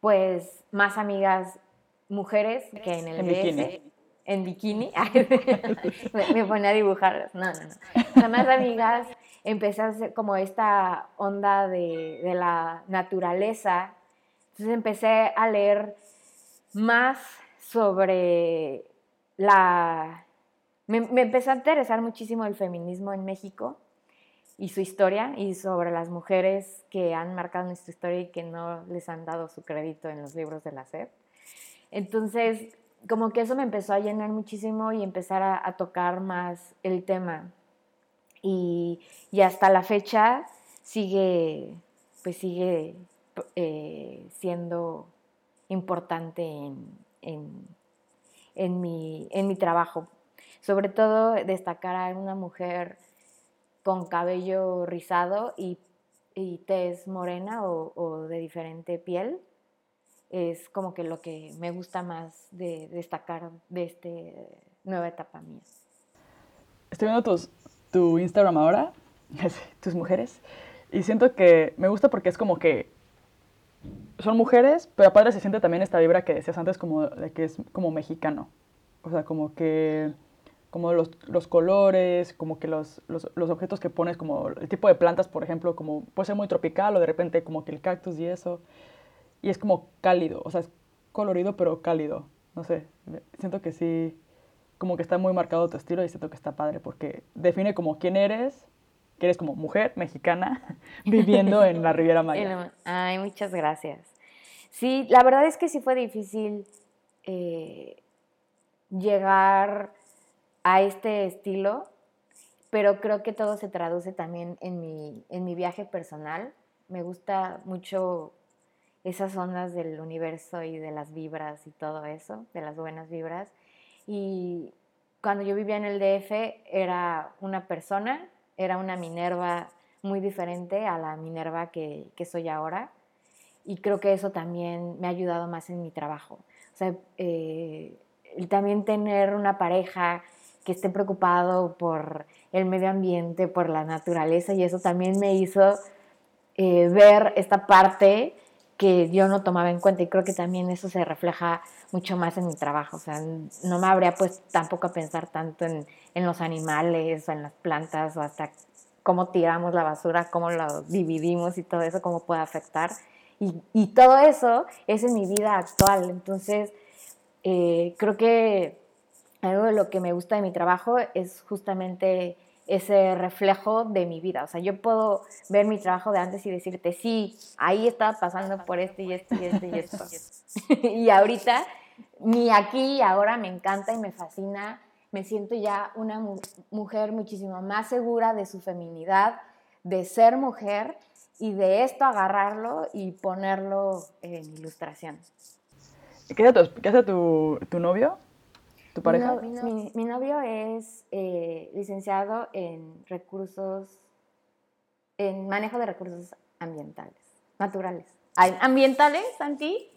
pues más amigas mujeres que en el en Bikini. En bikini. me, pone a dibujar. No, no, no. más amigas empecé a hacer como esta onda de, de la naturaleza. Entonces empecé a leer más sobre la... Me, me, empezó a interesar muchísimo el feminismo en México y su historia y sobre las mujeres que han marcado nuestra historia y que no les han dado su crédito en los libros de la SEP. Entonces, como que eso me empezó a llenar muchísimo y empezar a, tocar más el tema. Y, y, hasta la fecha sigue, pues sigue eh, siendo importante en, en, en, mi, en mi trabajo. Sobre todo destacar a una mujer con cabello rizado y, y tez morena o, de diferente piel. Es como que lo que me gusta más de destacar de esta nueva etapa mía. Estoy viendo tus, tu Instagram ahora, tus mujeres, y siento que me gusta porque es como que son mujeres, pero aparte se siente también esta vibra que decías antes como de que es como mexicano. O sea, como que como los, los colores, como que los, los, los, objetos que pones, como el tipo de plantas, por ejemplo, como puede ser muy tropical o de repente como que el cactus y eso. Y es como cálido, o sea, es colorido pero cálido. No sé, siento que sí, como que está muy marcado tu estilo y siento que está padre porque define como quién eres, que eres como mujer mexicana viviendo en la Riviera Maya. Ay, muchas gracias. Sí, la verdad es que sí fue difícil eh, llegar a este estilo, pero creo que todo se traduce también en mi, en mi viaje personal. Me gusta mucho esas ondas del universo y de las vibras y todo eso, de las buenas vibras. Y cuando yo vivía en el DF era una persona, era una Minerva muy diferente a la Minerva que, que soy ahora. Y creo que eso también me ha ayudado más en mi trabajo. O sea, eh, también tener una pareja que esté preocupado por el medio ambiente, por la naturaleza, y eso también me hizo eh, ver esta parte que yo no tomaba en cuenta y creo que también eso se refleja mucho más en mi trabajo. O sea, no me habría pues tampoco a pensar tanto en, en los animales o en las plantas o hasta cómo tiramos la basura, cómo lo dividimos y todo eso, cómo puede afectar. Y, y todo eso es en mi vida actual. Entonces, eh, creo que algo de lo que me gusta de mi trabajo es justamente ese reflejo de mi vida. O sea, yo puedo ver mi trabajo de antes y decirte, sí, ahí estaba pasando por esto y esto y esto y esto. y ahorita, mi aquí y ahora me encanta y me fascina. Me siento ya una mujer muchísimo más segura de su feminidad, de ser mujer y de esto agarrarlo y ponerlo en ilustración. ¿Qué hace tu, tu novio? ¿Tu pareja? Mi, novio es eh, licenciado en recursos, en manejo de recursos ambientales, naturales. ¿Ambientales, Santi?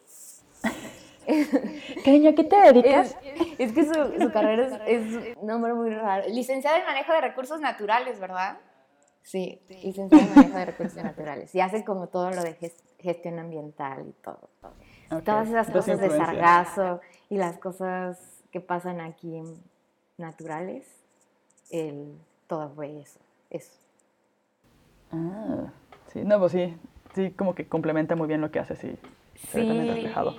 Cariño, ¿qué te dedicas? Es, que su, carrera es, un nombre muy raro. Licenciado en manejo de recursos naturales, ¿verdad? Sí, licenciado en manejo de recursos naturales. Y hace como todo lo de gestión ambiental y todo. Todas esas cosas de sargazo y las cosas que pasan aquí naturales, el, todo fue eso, eso. Ah, sí, no, pues sí, sí, como que complementa muy bien lo que hace, sí, sí, reflejado.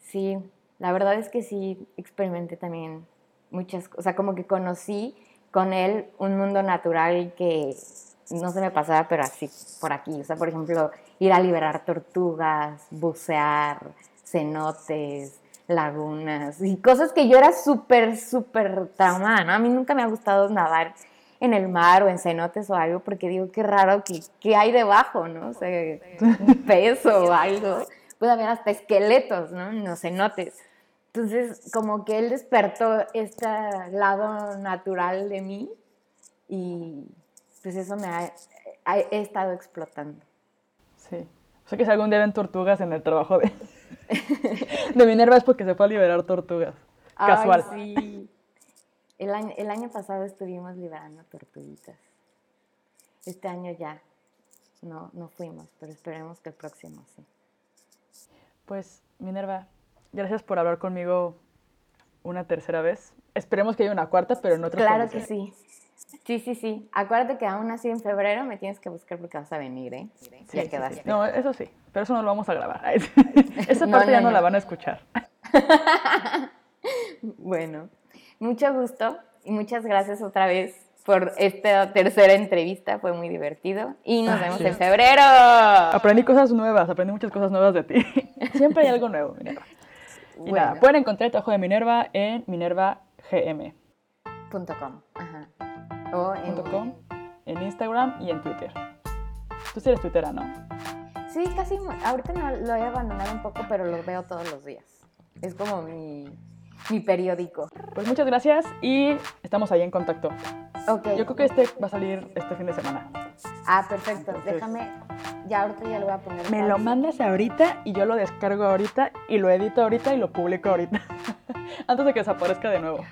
Sí, la verdad es que sí experimenté también muchas cosas, o sea, como que conocí con él un mundo natural que no se me pasaba, pero así, por aquí, o sea, por ejemplo, ir a liberar tortugas, bucear, cenotes, lagunas y cosas que yo era súper, súper traumada. A mí nunca me ha gustado nadar en el mar o en cenotes o algo porque digo, qué raro, que, hay debajo, no? O sea, un peso o algo. Puede haber hasta esqueletos, ¿no? En los cenotes. Entonces, como que él despertó este lado natural de mí y pues eso me ha, he estado explotando. Sí. O sea que si algún día ven tortugas en el trabajo de, de Minerva es porque se fue a liberar tortugas. Casual. sí. El año, el año pasado estuvimos liberando tortuguitas. Este año ya no, no fuimos, pero esperemos que el próximo sí. Pues, Minerva, gracias por hablar conmigo una tercera vez. Esperemos que haya una cuarta, pero en otra Claro que sí. Sí, sí, sí. Acuérdate que aún así en febrero me tienes que buscar porque vas a venir, ¿eh? Sí, ya quedaste. No, eso sí, pero eso no lo vamos a grabar. Esa parte ya no, la van a escuchar. bueno, mucho gusto y muchas gracias otra vez por esta tercera entrevista. Fue muy divertido y nos vemos en febrero. Aprendí cosas nuevas, aprendí muchas cosas nuevas de ti. Siempre hay algo nuevo, Minerva. Y nada, pueden encontrar el trabajo de Minerva en minervagm.com. Ajá en... en Instagram y en Twitter. Tú sí eres twittera, ¿no? Sí, casi. Ahorita no, lo he abandonado un poco, pero lo veo todos los días. Es como mi, mi periódico. Pues muchas gracias y estamos ahí en contacto. Ok. Yo creo que este va a salir este fin de semana. Ah, perfecto. Déjame, ya ahorita ya lo voy a poner. Me lo mandas ahorita y yo lo descargo ahorita y lo edito ahorita y lo publico ahorita. Antes de que desaparezca de nuevo.